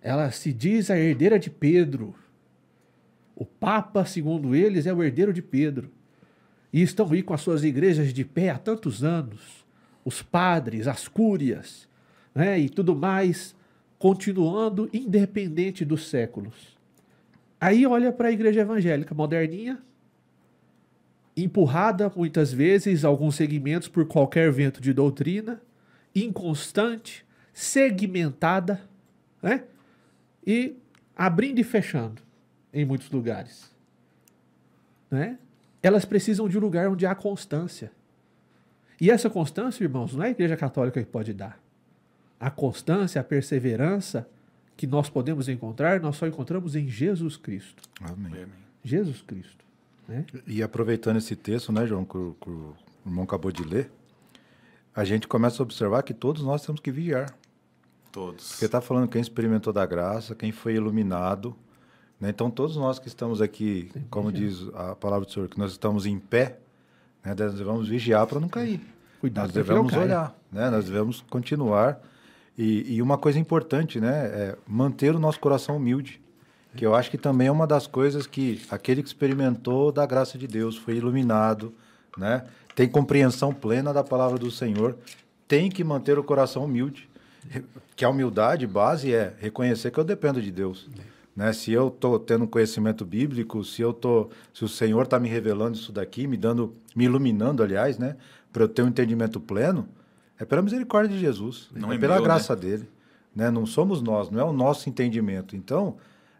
Ela se diz a herdeira de Pedro. O Papa, segundo eles, é o herdeiro de Pedro. E estão aí com as suas igrejas de pé há tantos anos. Os padres, as cúrias, né? e tudo mais, continuando independente dos séculos. Aí olha para a igreja evangélica moderninha, empurrada muitas vezes, alguns segmentos por qualquer vento de doutrina, inconstante, segmentada, né? E abrindo e fechando em muitos lugares, né? Elas precisam de um lugar onde há constância. E essa constância, irmãos, não é a igreja católica que pode dar. A constância, a perseverança que nós podemos encontrar, nós só encontramos em Jesus Cristo. Amém. Jesus Cristo. Né? E aproveitando esse texto, né, João, que o, que o irmão acabou de ler, a gente começa a observar que todos nós temos que vigiar. Todos. Porque está falando quem experimentou da graça, quem foi iluminado. Né? Então, todos nós que estamos aqui, como diz a palavra do Senhor, que nós estamos em pé, né? nós devemos vigiar para não cair. Cuidado nós devemos olhar, né? nós devemos continuar. E, e uma coisa importante, né, é manter o nosso coração humilde. Que eu acho que também é uma das coisas que aquele que experimentou da graça de Deus, foi iluminado, né, tem compreensão plena da palavra do Senhor, tem que manter o coração humilde. Que a humildade base é reconhecer que eu dependo de Deus. Né? Se eu estou tendo conhecimento bíblico, se eu tô, se o Senhor está me revelando isso daqui, me dando, me iluminando, aliás, né, para eu ter um entendimento pleno, é pela misericórdia de Jesus, Não é é pela meu, graça dele, né? Não somos nós, não é o nosso entendimento. Então,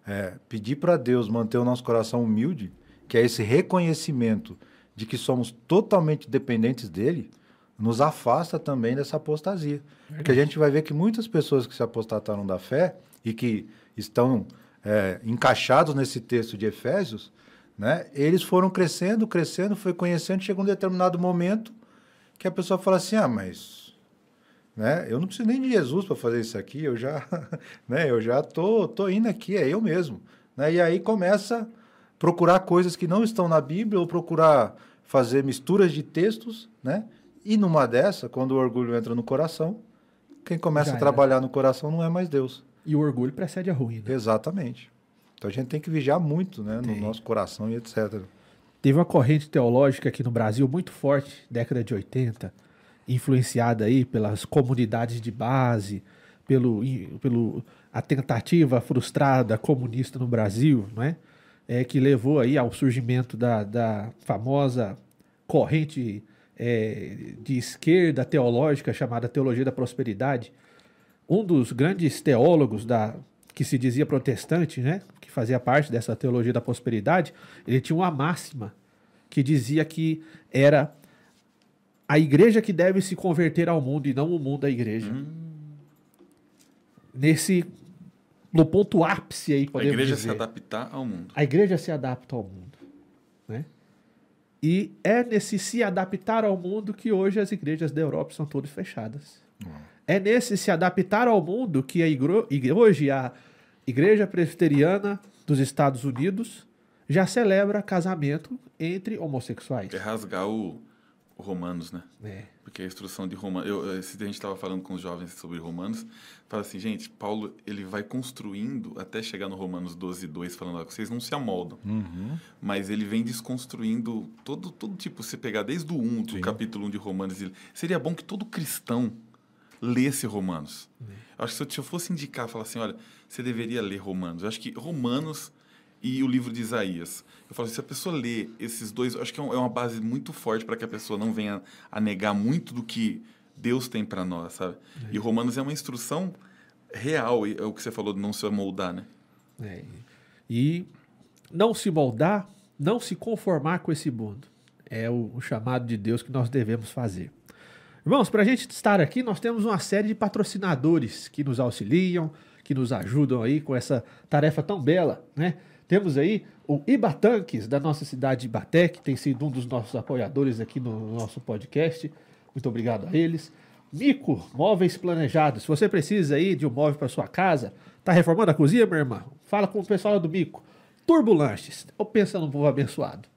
é, pedir para Deus manter o nosso coração humilde, que é esse reconhecimento de que somos totalmente dependentes dele, nos afasta também dessa apostasia. Porque a gente vai ver que muitas pessoas que se apostataram da fé e que estão é, encaixados nesse texto de Efésios, né, eles foram crescendo, crescendo, foi conhecendo, chega um determinado momento que a pessoa fala assim, ah, mas né, eu não preciso nem de Jesus para fazer isso aqui, eu já, *laughs* né, eu já tô, tô indo aqui, é eu mesmo. Né, e aí começa a procurar coisas que não estão na Bíblia ou procurar fazer misturas de textos, né? E numa dessa, quando o orgulho entra no coração, quem começa Já a era. trabalhar no coração não é mais Deus, E o orgulho precede a ruína. Exatamente. Então a gente tem que vigiar muito, né, no Tem. nosso coração e etc. Teve uma corrente teológica aqui no Brasil muito forte, década de 80, influenciada aí pelas comunidades de base, pelo, pelo a tentativa frustrada comunista no Brasil, não é? É, que levou aí ao surgimento da, da famosa corrente é, de esquerda teológica chamada Teologia da Prosperidade. Um dos grandes teólogos da que se dizia protestante, né, que fazia parte dessa teologia da prosperidade, ele tinha uma máxima que dizia que era a igreja que deve se converter ao mundo e não o mundo à igreja. Nesse no ponto ápice aí A podemos igreja dizer. se adaptar ao mundo. A igreja se adapta ao mundo, né? E é nesse se adaptar ao mundo que hoje as igrejas da Europa são todas fechadas. É nesse se adaptar ao mundo que a igro- hoje a Igreja Presbiteriana dos Estados Unidos já celebra casamento entre homossexuais. É rasgar o Romanos, né? É. Porque a instrução de Romanos. Eu, esse dia a gente estava falando com os jovens sobre Romanos. Fala assim, gente, Paulo ele vai construindo até chegar no Romanos 12, 2, falando que vocês não se amoldam. Mas ele vem desconstruindo todo, todo tipo. Se pegar desde o 1, do capítulo 1 de Romanos, ele- seria bom que todo cristão lesse Romanos. Eu acho que se eu, se eu fosse indicar, falar assim, olha, você deveria ler Romanos. Eu acho que Romanos e o livro de Isaías. Eu falo assim, se a pessoa lê esses dois, acho que é é uma base muito forte para que a pessoa não venha a negar muito do que Deus tem para nós, sabe? E Romanos é uma instrução real, é o que você falou de não se moldar, né? É, e não se moldar, não se conformar com esse mundo. É o, o chamado de Deus que nós devemos fazer. Irmãos, para a gente estar aqui, nós temos uma série de patrocinadores que nos auxiliam, que nos ajudam aí com essa tarefa tão bela, né? Temos aí o Ibatanques, da nossa cidade de Ibaté, que tem sido um dos nossos apoiadores aqui no nosso podcast. Muito obrigado a eles. Mico, móveis planejados. Se você precisa aí de um móvel para sua casa, tá reformando a cozinha, meu irmão? Fala com o pessoal do Mico. Turbulanches. Eu penso num povo abençoado,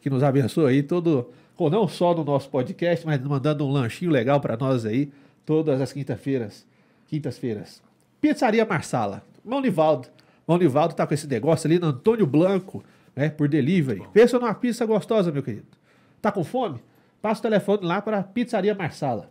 que nos abençoa aí todo, ou não só no nosso podcast, mas mandando um lanchinho legal para nós aí, todas as quinta-feiras. Quintas-feiras. Pizzaria Marsala. Mão Nivaldo. Mão Nivaldo tá com esse negócio ali no Antônio Blanco, né, por delivery. Pensa numa pizza gostosa, meu querido. Tá com fome? Passa o telefone lá para Pizzaria Marsala.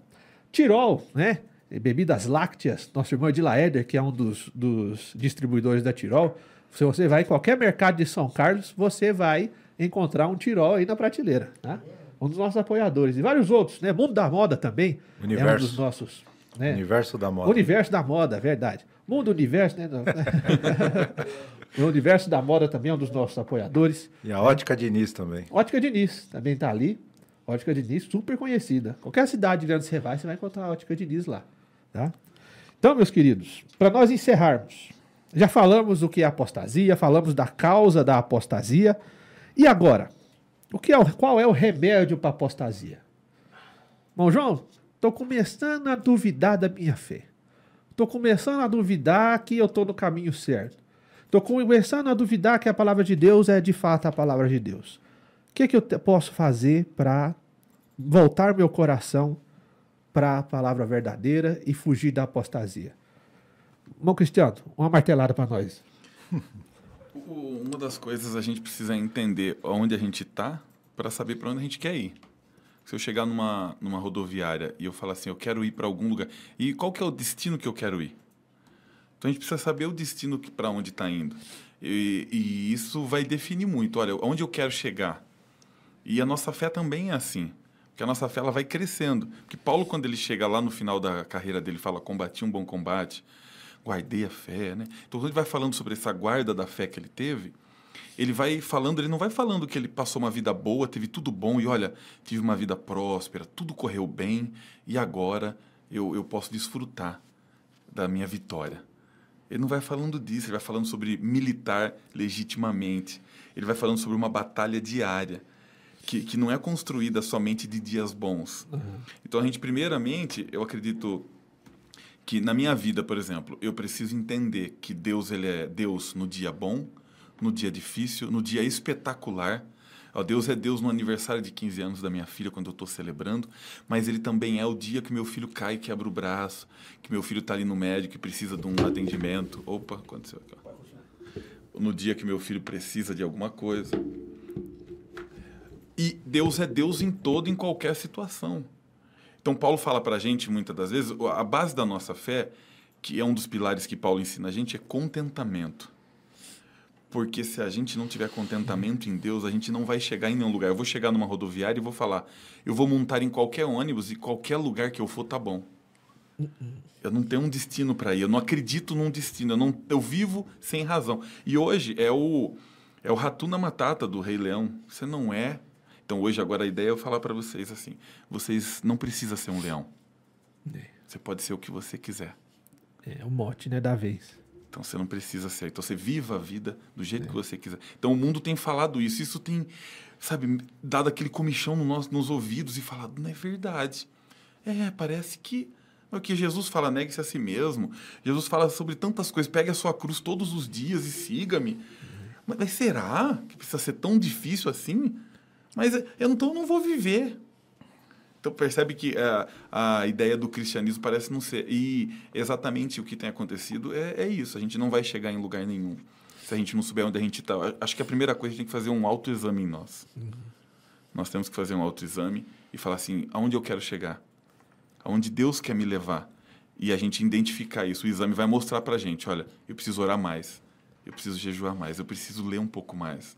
Tirol, né? Bebidas lácteas. Nosso irmão de Laeder, que é um dos, dos distribuidores da Tirol. Se você vai em qualquer mercado de São Carlos, você vai encontrar um Tirol aí na prateleira, tá? Um dos nossos apoiadores. E vários outros, né? Mundo da Moda também é um Universo. dos nossos... Né? Universo da moda. Universo da moda, verdade. Mundo Universo, né? *laughs* o Universo da Moda também é um dos nossos apoiadores. E a ótica Diniz também. Ótica Diniz também tá ali. Ótica Diniz, super conhecida. Qualquer cidade grande você vai, você vai encontrar a Ótica Diniz lá. Tá? Então, meus queridos, para nós encerrarmos, já falamos do que é apostasia, falamos da causa da apostasia. E agora? O que é, o- qual é o remédio para apostasia? Bom, João, estou começando a duvidar da minha fé. Estou começando a duvidar que eu estou no caminho certo. Estou começando a duvidar que a palavra de Deus é de fato a palavra de Deus. O que, que eu posso fazer para voltar meu coração para a palavra verdadeira e fugir da apostasia? Irmão Cristiano, uma martelada para nós. *laughs* Uma das coisas a gente precisa entender onde a gente está para saber para onde a gente quer ir. Se eu chegar numa, numa rodoviária e eu falar assim, eu quero ir para algum lugar, e qual que é o destino que eu quero ir? Então a gente precisa saber o destino para onde está indo. E, e isso vai definir muito. Olha, onde eu quero chegar? E a nossa fé também é assim. Porque a nossa fé ela vai crescendo. Porque Paulo, quando ele chega lá no final da carreira dele, fala: combati um bom combate, guardei a fé. Né? Então, quando ele vai falando sobre essa guarda da fé que ele teve, ele vai falando, ele não vai falando que ele passou uma vida boa, teve tudo bom e olha, tive uma vida próspera, tudo correu bem e agora eu, eu posso desfrutar da minha vitória. Ele não vai falando disso, ele vai falando sobre militar legitimamente. Ele vai falando sobre uma batalha diária, que, que não é construída somente de dias bons. Então, a gente, primeiramente, eu acredito que na minha vida, por exemplo, eu preciso entender que Deus ele é Deus no dia bom, no dia difícil, no dia espetacular, Ó, Deus é Deus no aniversário de 15 anos da minha filha, quando eu estou celebrando, mas Ele também é o dia que meu filho cai quebra o braço, que meu filho está ali no médico e precisa de um atendimento. Opa, aconteceu aqui. Ó. No dia que meu filho precisa de alguma coisa. E Deus é Deus em todo, em qualquer situação. Então, Paulo fala para a gente, muitas das vezes, a base da nossa fé, que é um dos pilares que Paulo ensina a gente, é contentamento. Porque se a gente não tiver contentamento em Deus, a gente não vai chegar em nenhum lugar. Eu vou chegar numa rodoviária e vou falar, eu vou montar em qualquer ônibus e qualquer lugar que eu for tá bom. Eu não tenho um destino para ir, eu não acredito num destino, eu, não, eu vivo sem razão. E hoje é o é o Ratuna Matata do Rei Leão. Você não é então hoje agora a ideia é eu falar para vocês assim, vocês não precisa ser um leão. É. Você pode ser o que você quiser. É o mote, né, da vez. Então você não precisa ser. Então você viva a vida do jeito que você quiser. Então o mundo tem falado isso. Isso tem, sabe, dado aquele comichão no nosso, nos ouvidos e falado, não é verdade. É, parece que. É o que Jesus fala, negue-se a si mesmo. Jesus fala sobre tantas coisas. Pegue a sua cruz todos os dias e siga-me. Mas, mas será que precisa ser tão difícil assim? Mas eu então não vou viver. Então percebe que a, a ideia do cristianismo parece não ser. E exatamente o que tem acontecido é, é isso. A gente não vai chegar em lugar nenhum se a gente não souber onde a gente está. Acho que a primeira coisa a gente tem que fazer um autoexame em nós. Uhum. Nós temos que fazer um autoexame e falar assim, aonde eu quero chegar? Aonde Deus quer me levar? E a gente identificar isso. O exame vai mostrar para a gente, olha, eu preciso orar mais, eu preciso jejuar mais, eu preciso ler um pouco mais,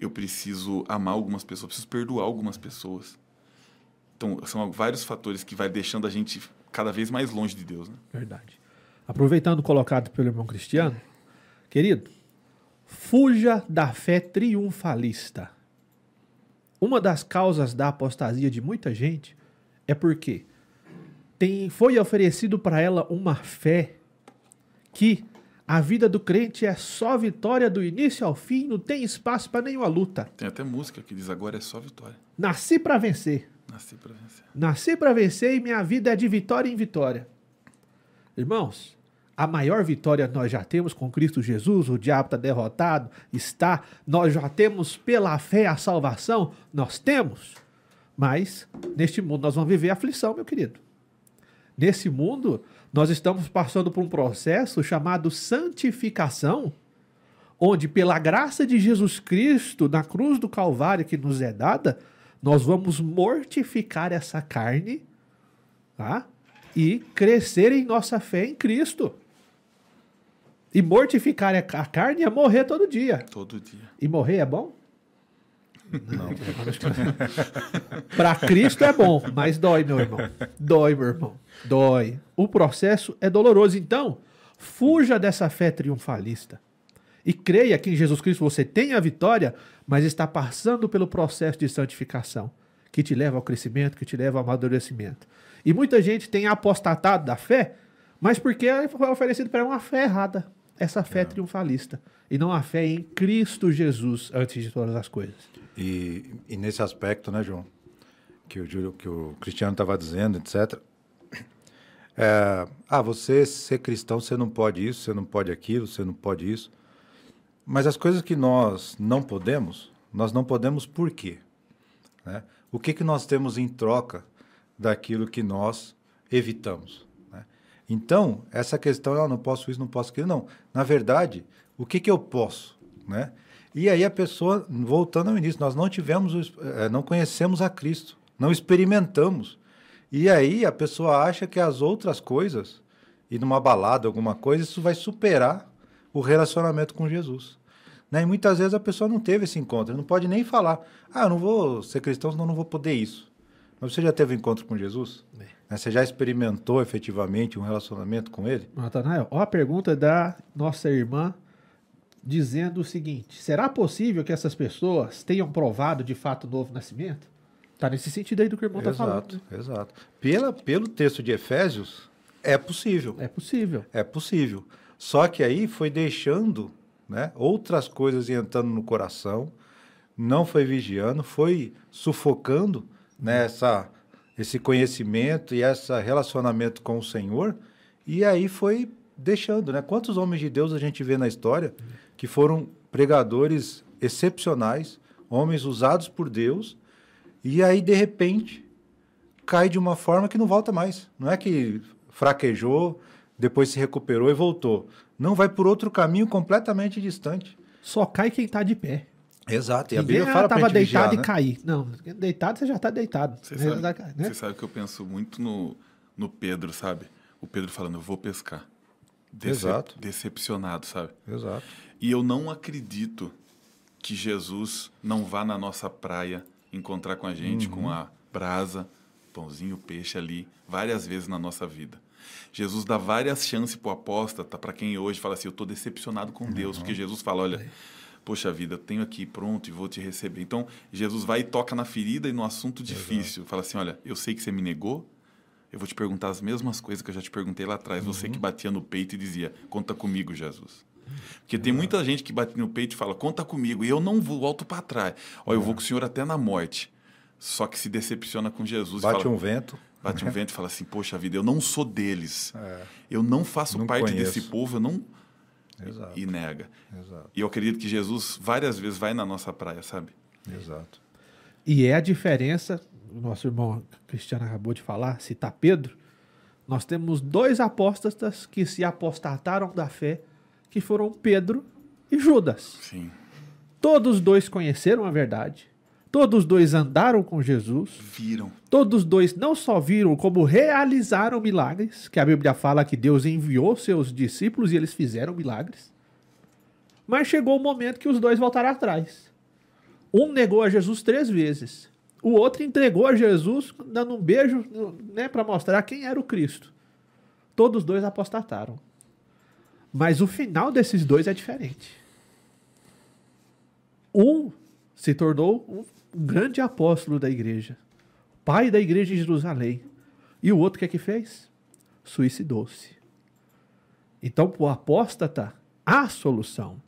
eu preciso amar algumas pessoas, eu preciso perdoar algumas pessoas. Então, são vários fatores que vai deixando a gente cada vez mais longe de Deus. Né? Verdade. Aproveitando o colocado pelo irmão Cristiano, querido, fuja da fé triunfalista. Uma das causas da apostasia de muita gente é porque tem, foi oferecido para ela uma fé que a vida do crente é só vitória do início ao fim, não tem espaço para nenhuma luta. Tem até música que diz agora é só vitória. Nasci para vencer. Nasci para vencer. Nasci para vencer e minha vida é de vitória em vitória. Irmãos, a maior vitória nós já temos com Cristo Jesus, o diabo está derrotado, está, nós já temos pela fé a salvação, nós temos. Mas neste mundo nós vamos viver aflição, meu querido. Nesse mundo nós estamos passando por um processo chamado santificação, onde, pela graça de Jesus Cristo, na cruz do Calvário que nos é dada, nós vamos mortificar essa carne tá? e crescer em nossa fé em Cristo. E mortificar a carne é morrer todo dia. Todo dia. E morrer é bom? Não. *laughs* Para Cristo é bom, mas dói, meu irmão. Dói, meu irmão. Dói. O processo é doloroso. Então, fuja dessa fé triunfalista. E creia que em Jesus Cristo você tem a vitória, mas está passando pelo processo de santificação, que te leva ao crescimento, que te leva ao amadurecimento. E muita gente tem apostatado da fé, mas porque foi oferecido para uma fé errada, essa fé é. triunfalista, e não a fé em Cristo Jesus antes de todas as coisas. E, e nesse aspecto, né, João, que o, que o Cristiano estava dizendo, etc. É, ah, você ser cristão, você não pode isso, você não pode aquilo, você não pode isso. Mas as coisas que nós não podemos, nós não podemos por quê? Né? O que, que nós temos em troca daquilo que nós evitamos? Né? Então, essa questão, eu não posso isso, não posso aquilo, não. Na verdade, o que, que eu posso? Né? E aí a pessoa, voltando ao início, nós não tivemos, eh, não conhecemos a Cristo, não experimentamos. E aí a pessoa acha que as outras coisas, ir numa balada, alguma coisa, isso vai superar o relacionamento com Jesus. Né? E muitas vezes a pessoa não teve esse encontro, não pode nem falar, ah, eu não vou ser cristão, senão não vou poder isso. Mas você já teve um encontro com Jesus? É. Né? Você já experimentou efetivamente um relacionamento com ele? Natanael, ó a pergunta da nossa irmã dizendo o seguinte: será possível que essas pessoas tenham provado de fato o novo nascimento? Está nesse sentido aí do que o irmão está falando. Exato, né? exato. Pela, pelo texto de Efésios, é possível. É possível. É possível. Só que aí foi deixando né, outras coisas entrando no coração, não foi vigiando, foi sufocando né, essa, esse conhecimento e esse relacionamento com o Senhor, e aí foi deixando. Né? Quantos homens de Deus a gente vê na história que foram pregadores excepcionais, homens usados por Deus, e aí, de repente, cai de uma forma que não volta mais. Não é que fraquejou, depois se recuperou e voltou. Não vai por outro caminho completamente distante. Só cai quem tá de pé. Exato. E a Bíblia fala pra tava gente deitado vigiar, e né? cair. Não, deitado você já tá deitado. Você Né? sabe, Né? você sabe que eu penso muito no, no Pedro, sabe? O Pedro falando, eu vou pescar. Exato. Decepcionado, sabe? Exato. E eu não acredito que Jesus não vá na nossa praia encontrar com a gente com a brasa, pãozinho, peixe ali, várias vezes na nossa vida. Jesus dá várias chances para o apóstata, para quem hoje fala assim, eu estou decepcionado com Deus, porque Jesus fala, olha, poxa vida, eu tenho aqui pronto e vou te receber. Então, Jesus vai e toca na ferida e no assunto difícil. Fala assim, olha, eu sei que você me negou, eu vou te perguntar as mesmas coisas que eu já te perguntei lá atrás. Você que batia no peito e dizia, conta comigo, Jesus. Porque tem muita gente que bate no peito e fala, conta comigo, e eu não vou, volto para trás. Ó, eu vou com o senhor até na morte. Só que se decepciona com Jesus. e Bate fala, um vento. Bate um *laughs* vento e fala assim, poxa vida, eu não sou deles. É, Eu não faço Não parte conheço. desse povo, eu não... exato. E nega. Exato. E eu acredito que Jesus várias vezes vai na nossa praia, sabe? Exato. E é a diferença, o nosso irmão Cristiano acabou de falar, citar Pedro. Nós temos dois apóstatas que se apostataram da fé, que foram Pedro e Judas. Sim. Todos dois conheceram a verdade. Todos dois andaram com Jesus. Viram. Todos dois não só viram, como realizaram milagres, que a Bíblia fala que Deus enviou seus discípulos e eles fizeram milagres. Mas chegou o momento que os dois voltaram atrás. Um negou a Jesus três vezes. O outro entregou a Jesus, dando um beijo né, para mostrar quem era o Cristo. Todos dois apostataram. Mas o final desses dois é diferente. Um se tornou um grande apóstolo da igreja, pai da igreja de Jerusalém. E o outro que é que fez? Suicidou-se. Então, para o apóstata, há solução.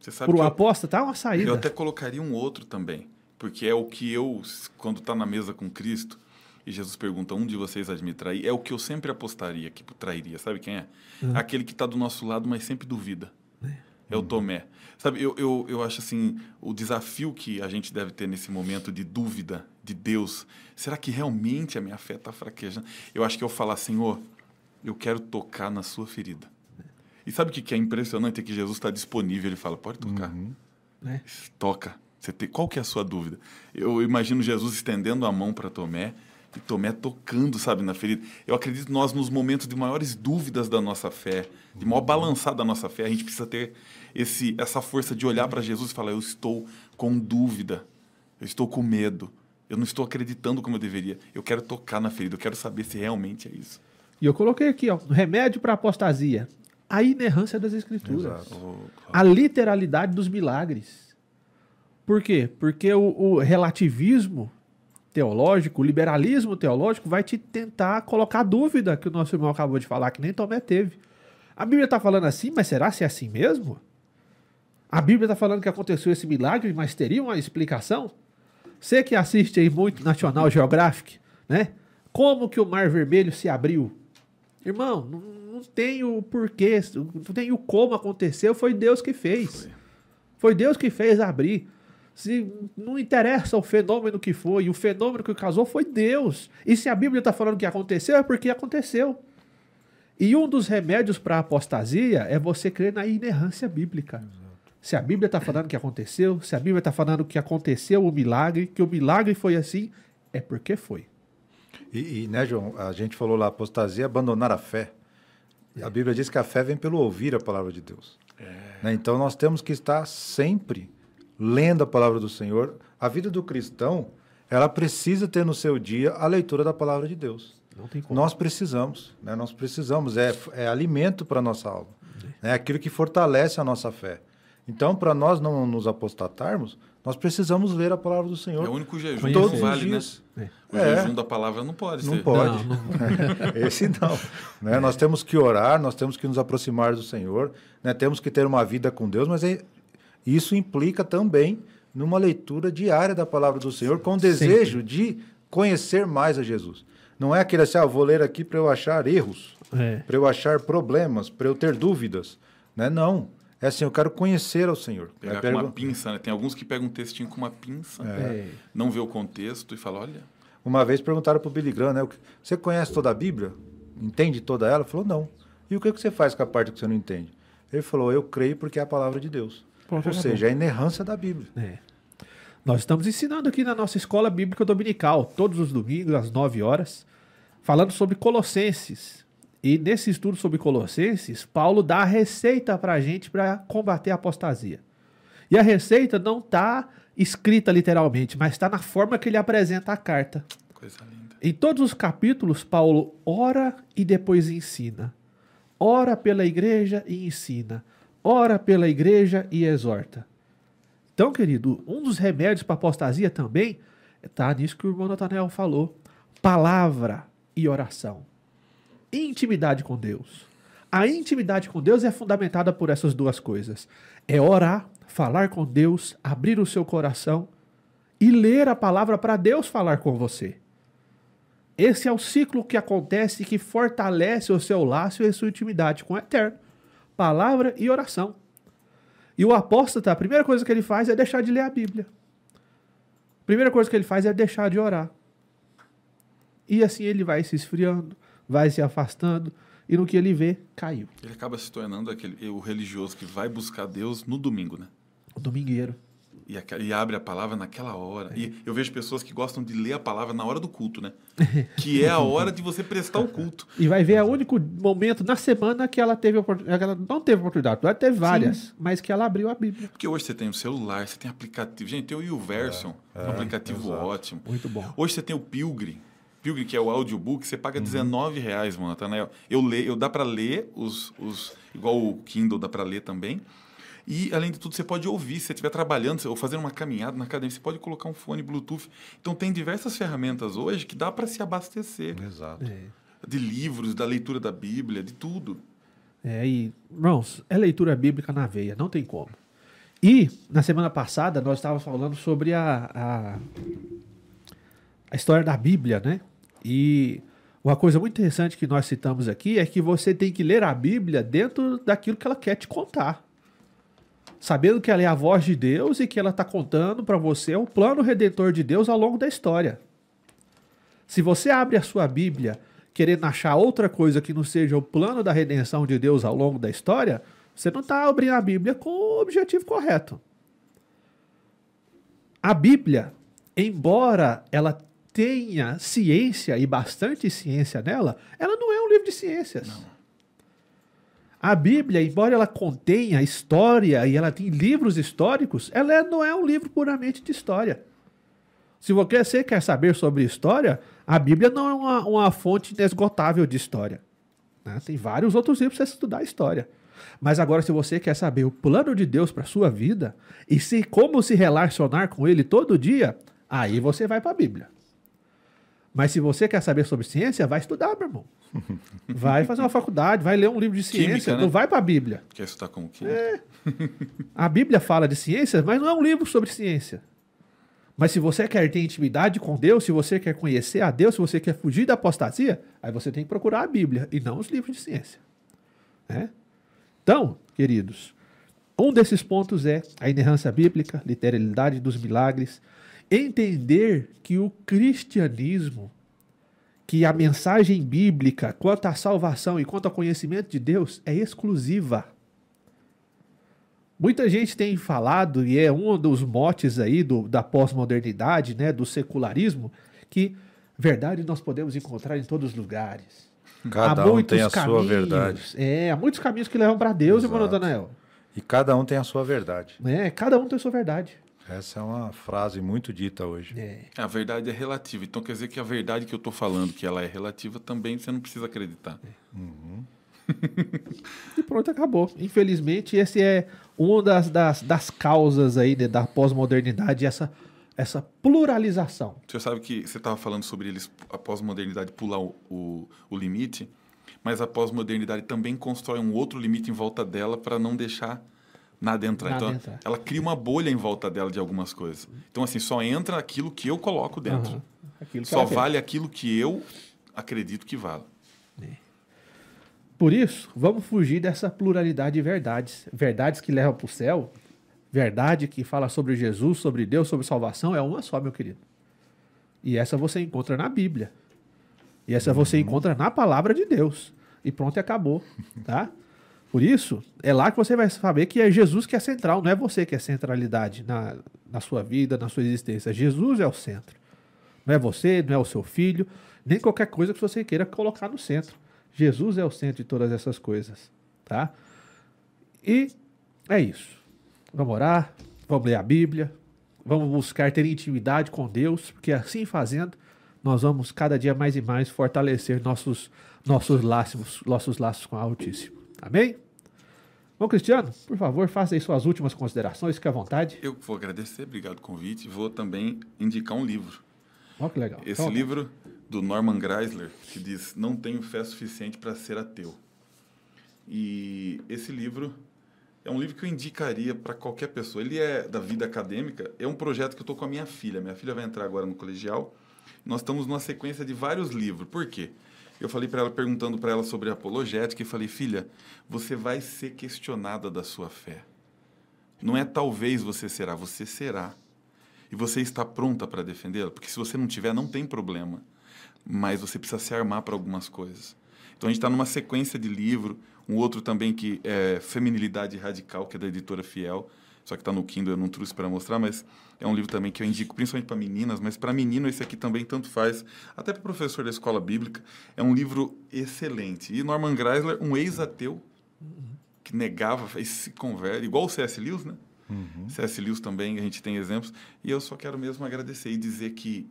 Sabe Para o apóstata, há uma saída. Eu até colocaria um outro também, porque é o que eu, quando está na mesa com Cristo, e Jesus pergunta, um de vocês de me trair, é o que eu sempre apostaria que trairia. Sabe quem é? Aquele que está do nosso lado, mas sempre duvida. É o Tomé. Sabe, eu, eu, eu acho assim, o desafio que a gente deve ter nesse momento de dúvida de Deus, será que realmente a minha fé está fraquejando? Eu acho que eu falar, Senhor, eu quero tocar na sua ferida. E sabe o que que é impressionante? É que Jesus está disponível, ele fala, pode tocar. né? Toca. Você tem, qual que é a sua dúvida? Eu imagino Jesus estendendo a mão para Tomé e Tomé tocando, sabe, na ferida. Eu acredito que nós, nos momentos de maiores dúvidas da nossa fé, de maior balançar da nossa fé, a gente precisa ter esse, essa força de olhar para Jesus e falar: Eu estou com dúvida, eu estou com medo, eu não estou acreditando como eu deveria. Eu quero tocar na ferida, eu quero saber se realmente é isso. E eu coloquei aqui, ó, remédio para apostasia. A inerrância das escrituras. Exato. A literalidade dos milagres. Por quê? Porque o, o relativismo teológico, o liberalismo teológico vai te tentar colocar dúvida que o nosso irmão acabou de falar, que nem Tomé teve. A Bíblia está falando assim, mas será se é assim mesmo? A Bíblia está falando que aconteceu esse milagre, mas teria uma explicação? Você que assiste aí muito National Geographic, né? Como que o Mar Vermelho se abriu? Irmão, não, não tem o porquê, não tem o como aconteceu, foi Deus que fez. Foi. Foi Deus que fez abrir. Se não interessa o fenômeno que foi, o fenômeno que causou foi Deus. E se a Bíblia está falando que aconteceu, é porque aconteceu. E um dos remédios para a apostasia é você crer na inerrância bíblica. Se a Bíblia está falando que aconteceu, se a Bíblia está falando que aconteceu o milagre, que o milagre foi assim, é porque foi. E, e, né, João, a gente falou lá, apostasia é abandonar a fé. A Bíblia diz que a fé vem pelo ouvir a palavra de Deus. Né? Então nós temos que estar sempre lendo a palavra do Senhor. A vida do cristão, ela precisa ter no seu dia a leitura da palavra de Deus. Não tem como. Nós precisamos, né? Nós precisamos, é, é alimento para a nossa alma. É aquilo que fortalece a nossa fé. Então, para nós não nos apostatarmos, nós precisamos ler a palavra do Senhor. É o único jejum que Todos não os vale, dias. né? É. O É. jejum da palavra não pode Não ser. pode. Não, *laughs* Esse não. né? Nós temos que orar, nós temos que nos aproximar do Senhor, né? temos que ter uma vida com Deus, mas é- isso implica também numa leitura diária da palavra do Senhor, com o desejo de conhecer mais a Jesus. Não é aquele assim, ah, eu vou ler aqui para eu achar erros, É. para eu achar problemas, para eu ter dúvidas. Né? Não. É assim, eu quero conhecer ao Senhor. Pegar Aí com uma pinça, né? Tem alguns que pegam um textinho com uma pinça, É. não vê o contexto e fala, olha, Uma vez perguntaram para o Billy Graham, né? Você conhece toda a Bíblia? Entende toda ela? Ele falou, não. E o que que você faz com a parte que você não entende? Ele falou, eu creio porque é a palavra de Deus. Pronto, Ou seja, a inerrância da Bíblia. É. Nós estamos ensinando aqui na nossa escola bíblica dominical, todos os domingos, às 9 horas, falando sobre Colossenses. E nesse estudo sobre Colossenses, Paulo dá a receita para a gente para combater a apostasia. E a receita não está escrita literalmente, mas está na forma que ele apresenta a carta. coisa linda. Em todos os capítulos, Paulo ora e depois ensina. Ora pela igreja e ensina. Ora pela igreja e exorta. Então, querido, um dos remédios para apostasia também está nisso que o irmão Nathanael falou: palavra e oração. Intimidade com Deus. A intimidade com Deus é fundamentada por essas duas coisas: é orar, falar com Deus, abrir o seu coração e ler a palavra para Deus falar com você. Esse é o ciclo que acontece e que fortalece o seu laço e a sua intimidade com o Eterno. Palavra e oração. E o apóstata, a primeira coisa que ele faz é deixar de ler a Bíblia. A primeira coisa que ele faz é deixar de orar. E assim ele vai se esfriando, vai se afastando, e no que ele vê, caiu. Ele acaba se tornando aquele, o religioso que vai buscar Deus no domingo, né? O domingueiro. E, e abre a palavra naquela hora. E eu vejo pessoas que gostam de ler a palavra na hora do culto, né? *laughs* Que é a hora de você prestar o culto. E vai ver é o único momento na semana que ela teve oportunidade. Ela não teve oportunidade, ela teve várias, mas que ela abriu a Bíblia. Porque hoje você tem o celular, você tem aplicativo. Gente, tem o YouVersion, um aplicativo ótimo. Muito bom. Hoje você tem o Pilgrim. Pilgrim, que é o audiobook, você paga 19 reais, mano, Nathanael. Eu leio, eu dá para ler os, os. Igual o Kindle dá para ler também. E, além de tudo, você pode ouvir. Se você estiver trabalhando ou fazendo uma caminhada na academia, você pode colocar um fone Bluetooth. Então, tem diversas ferramentas hoje que dá para se abastecer Exato. de livros, da leitura da Bíblia, de tudo. É, e, irmãos, é leitura bíblica na veia, não tem como. E, na semana passada, nós estávamos falando sobre a, a, a história da Bíblia, né? E uma coisa muito interessante que nós citamos aqui é que você tem que ler a Bíblia dentro daquilo que ela quer te contar. Sabendo que ela é a voz de Deus e que ela está contando para você o plano redentor de Deus ao longo da história. Se você abre a sua Bíblia querendo achar outra coisa que não seja o plano da redenção de Deus ao longo da história, você não está abrindo a Bíblia com o objetivo correto. A Bíblia, embora ela tenha ciência e bastante ciência nela, ela não é um livro de ciências. A Bíblia, embora ela contenha história e ela tem livros históricos, ela é- não é um livro puramente de história. Se você quer saber sobre história, a Bíblia não é uma, uma fonte inesgotável de história. né? Tem vários outros livros para estudar história. Mas agora, se você quer saber o plano de Deus para sua vida e se, como se relacionar com Ele todo dia, aí você vai para a Bíblia. Mas se você quer saber sobre ciência, vai estudar, meu irmão. Vai fazer uma faculdade, vai ler um livro de ciência, Química, né? não vai para a Bíblia. Quer estudar como que? A Bíblia fala de ciência, mas não é um livro sobre ciência. Mas se você quer ter intimidade com Deus, se você quer conhecer a Deus, se você quer fugir da apostasia, aí você tem que procurar a Bíblia e não os livros de ciência. né? Então, queridos, um desses pontos é a inerrância bíblica, literalidade dos milagres, entender que o cristianismo, que a mensagem bíblica quanto à salvação e quanto ao conhecimento de Deus é exclusiva. Muita gente tem falado, e é um dos motes aí do, da pós-modernidade, né, do secularismo, que verdade nós podemos encontrar em todos os lugares. Cada há um tem a sua caminhos. verdade. É, há muitos caminhos que levam para Deus, irmão Exato. Natanael. E cada um tem a sua verdade. É, cada um tem a sua verdade. Essa é uma frase muito dita hoje. É. A verdade é relativa. Então quer dizer que a verdade que eu estou falando, que ela é relativa, também você não precisa acreditar. *laughs* E pronto, acabou. Infelizmente, esse é uma das, das, das causas aí né, da pós-modernidade, essa, essa pluralização. Você sabe que você estava falando sobre eles, a pós-modernidade pular o, o, o limite, mas a pós-modernidade também constrói um outro limite em volta dela para não deixar nada entrar. Nada então, entrar. ela cria uma bolha em volta dela de algumas coisas. Então, assim, só entra aquilo que eu coloco dentro. Que Só vale aquilo que eu acredito que vale. Por isso, vamos fugir dessa pluralidade de verdades. Verdades que levam para o céu, verdade que fala sobre Jesus, sobre Deus, sobre salvação, é uma só, meu querido. E essa você encontra na Bíblia. E essa você encontra na palavra de Deus. E pronto, acabou, tá? Por isso, é lá que você vai saber que é Jesus que é central, não é você que é centralidade na, na sua vida, na sua existência. Jesus é o centro. Não é você, não é o seu filho, nem qualquer coisa que você queira colocar no centro. Jesus é o centro de todas essas coisas, tá? E é isso. Vamos orar, vamos ler a Bíblia, vamos buscar ter intimidade com Deus, porque assim fazendo, nós vamos cada dia mais e mais fortalecer nossos, nossos laços, nossos laços com o Altíssimo. Amém? Bom, Cristiano, por favor, faça aí suas últimas considerações, fique à vontade. Eu vou agradecer, obrigado pelo convite. Vou também indicar um livro. Olha que legal. Esse Então, livro do Norman Geisler, que diz Não tenho fé suficiente para ser ateu. E esse livro é um livro que eu indicaria para qualquer pessoa. Ele é da vida acadêmica, é um projeto que eu estou com a minha filha. Minha filha vai entrar agora no colegial. Nós estamos numa sequência de vários livros. Por quê? Eu falei para ela, perguntando para ela sobre apologética, e falei, filha, você vai ser questionada da sua fé. Não é talvez você será, você será. E você está pronta para defendê-la? Porque se você não tiver, não tem problema. Mas você precisa se armar para algumas coisas. Então a gente está numa sequência de livro, um outro também que é Feminilidade Radical, que é da editora Fiel, só que está no Kindle, eu não trouxe para mostrar, mas é um livro também que eu indico principalmente para meninas, mas para menino esse aqui também tanto faz, até para professor da escola bíblica. É um livro excelente. E Norman Geisler, um ex-ateu, que negava, e se converte, igual o C.S. Lewis, né? C.S. Lewis também, a gente tem exemplos. E eu só quero mesmo agradecer e dizer que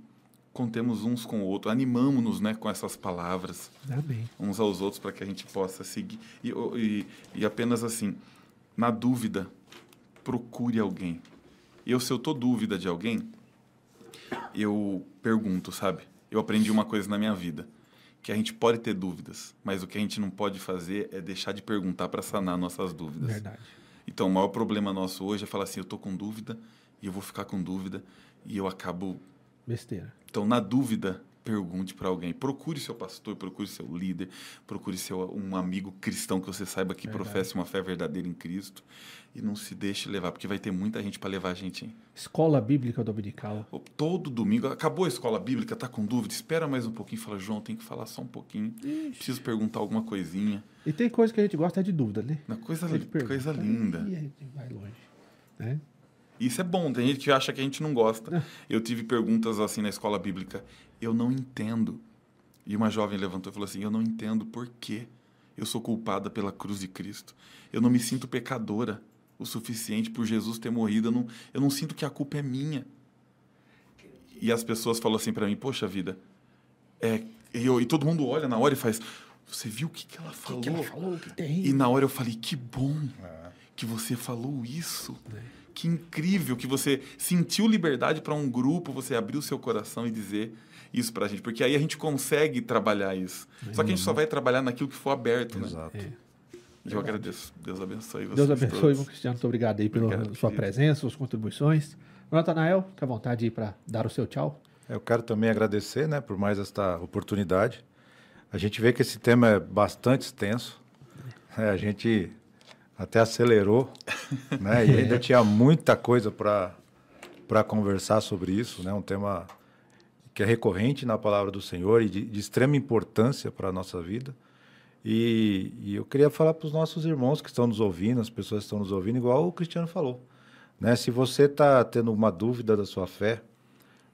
contemos uns com o outro, animamos-nos né, com essas palavras Amém. uns aos outros para que a gente possa seguir. E, e, e apenas assim, na dúvida, procure alguém. Eu, se eu tô dúvida de alguém, eu pergunto, sabe? Eu aprendi uma coisa na minha vida, que a gente pode ter dúvidas, mas o que a gente não pode fazer é deixar de perguntar para sanar nossas dúvidas. Verdade. Então, o maior problema nosso hoje é falar assim, eu tô com dúvida e eu vou ficar com dúvida e eu acabo Besteira. então, na dúvida, pergunte para alguém. Procure seu pastor, procure seu líder, procure seu um amigo cristão que você saiba que Verdade. professe uma fé verdadeira em Cristo e não se deixe levar, porque vai ter muita gente para levar a gente. Hein? Escola Bíblica Dominical. Todo domingo, acabou a escola bíblica, tá com dúvida, espera mais um pouquinho, fala, João, tem que falar só um pouquinho. Preciso perguntar alguma coisinha. E tem coisa que a gente gosta é de dúvida, né? Uma coisa, coisa linda. E a gente vai longe. Né? Isso é bom, tem gente que acha que a gente não É. gosta. Eu tive perguntas assim na escola bíblica, eu não entendo. E uma jovem levantou e falou assim: Eu não entendo por que eu sou culpada pela cruz de Cristo. Eu não me sinto pecadora o suficiente por Jesus ter morrido. Eu não, eu não sinto que a culpa é minha. E as pessoas falam assim para mim: Poxa vida. É, e, eu- e todo mundo olha na hora e faz: Você viu o que, que ela falou? que ela falou? Que tem? E na hora eu falei, que bom que você falou isso. Que incrível que você sentiu liberdade para um grupo, você abriu seu coração e dizer isso pra gente. Porque aí a gente consegue trabalhar isso. Só que a gente só vai trabalhar naquilo que for aberto, né? Exato. É. E eu agradeço. Deus abençoe vocês Deus abençoe, todos. irmão Cristiano. Muito obrigado aí pela Obrigado, sua querido. presença, suas contribuições. Natanael, fica à vontade aí para dar o seu tchau. Eu quero também agradecer né, por mais esta oportunidade. A gente vê que esse tema é bastante extenso. É, a gente até acelerou, né? E *laughs* ainda tinha muita coisa para conversar sobre isso, né? Um tema que é recorrente na palavra do Senhor e de, de extrema importância para a nossa vida. E, e eu queria falar para os nossos irmãos que estão nos ouvindo, as pessoas que estão nos ouvindo, igual o Cristiano falou. Né? Se você está tendo uma dúvida da sua fé,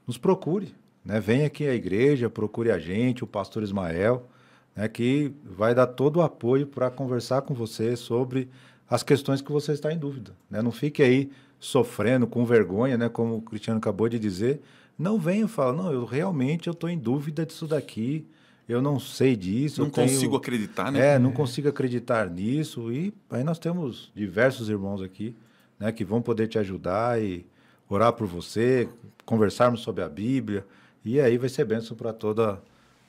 nos procure. Né? Venha aqui à igreja, procure a gente, o pastor Ismael, né? que vai dar todo o apoio para conversar com você sobre as questões que você está em dúvida. Né? Não fique aí sofrendo, com vergonha, né? como o Cristiano acabou de dizer. Não venha e fala, não, eu realmente eu estou em dúvida disso daqui, eu não sei disso. Não eu tenho- consigo acreditar, né? é, não consigo acreditar nisso. E aí nós temos diversos irmãos aqui, né, que vão poder te ajudar e orar por você, conversarmos sobre a Bíblia. E aí vai ser bênção para toda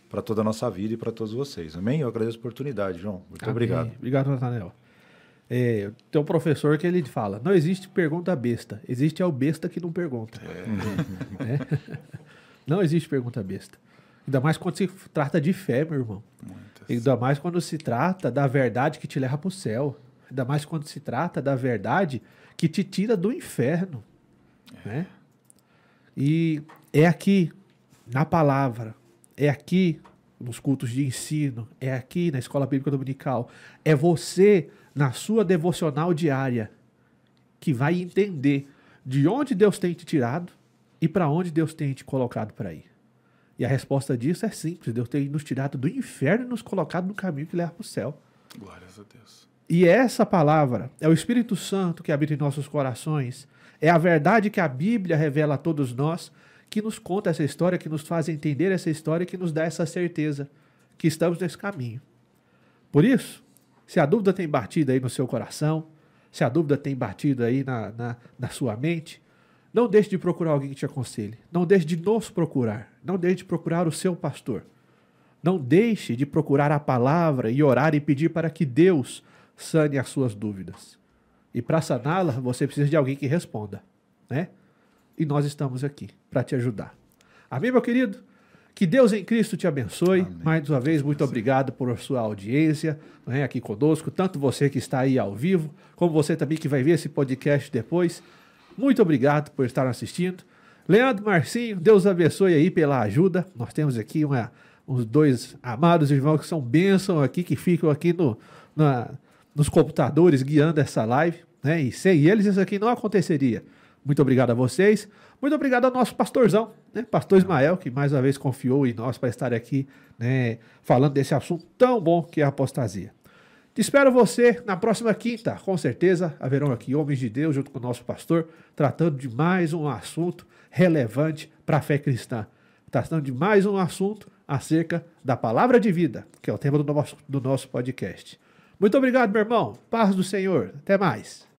para toda a nossa vida e para todos vocês. Amém? Eu agradeço a oportunidade, João. Muito Amém. obrigado. Obrigado, Natanael. É, tem um professor que ele fala: não existe pergunta besta, existe é o besta que não pergunta. *laughs* Né? Não existe pergunta besta. Ainda mais quando se trata de fé, meu irmão. Ainda mais quando se trata da verdade que te leva para o céu. Ainda mais quando se trata da verdade que te tira do inferno. Né? E é aqui, na palavra, é aqui nos cultos de ensino, é aqui na escola bíblica dominical, é você na sua devocional diária que vai entender de onde Deus tem te tirado e para onde Deus tem te colocado para ir. E a resposta disso é simples: Deus tem nos tirado do inferno e nos colocado no caminho que leva para o céu. Glórias a Deus. E essa palavra é o Espírito Santo que habita em nossos corações, é a verdade que a Bíblia revela a todos nós, que nos conta essa história, que nos faz entender essa história, que nos dá essa certeza que estamos nesse caminho. Por isso, se a dúvida tem batido aí no seu coração, se a dúvida tem batido aí na, na, na sua mente, não deixe de procurar alguém que te aconselhe. Não deixe de nos procurar. Não deixe de procurar o seu pastor. Não deixe de procurar a palavra e orar e pedir para que Deus sane as suas dúvidas. E para saná-la, você precisa de alguém que responda, né? E nós estamos aqui para te ajudar. Amém, meu querido? Que Deus em Cristo te abençoe. Amém. Mais uma vez, muito obrigado por sua audiência né, aqui conosco, tanto você que está aí ao vivo, como você também que vai ver esse podcast depois. Muito obrigado por estar assistindo. Leandro Marcinho, Deus abençoe aí pela ajuda. Nós temos aqui uma, uns dois amados irmãos que são bênção aqui, que ficam aqui no, na, nos computadores guiando essa live. Né? E sem eles isso aqui não aconteceria. Muito obrigado a vocês. Muito obrigado ao nosso pastorzão, né? Pastor Ismael, que mais uma vez confiou em nós para estar aqui né, falando desse assunto tão bom que é a apostasia. Te espero você na próxima quinta. Com certeza haverão aqui homens de Deus junto com o nosso pastor, tratando de mais um assunto relevante para a fé cristã. Tratando de mais um assunto acerca da palavra de vida, que é o tema do nosso, do nosso podcast. Muito obrigado, meu irmão. Paz do Senhor. Até mais.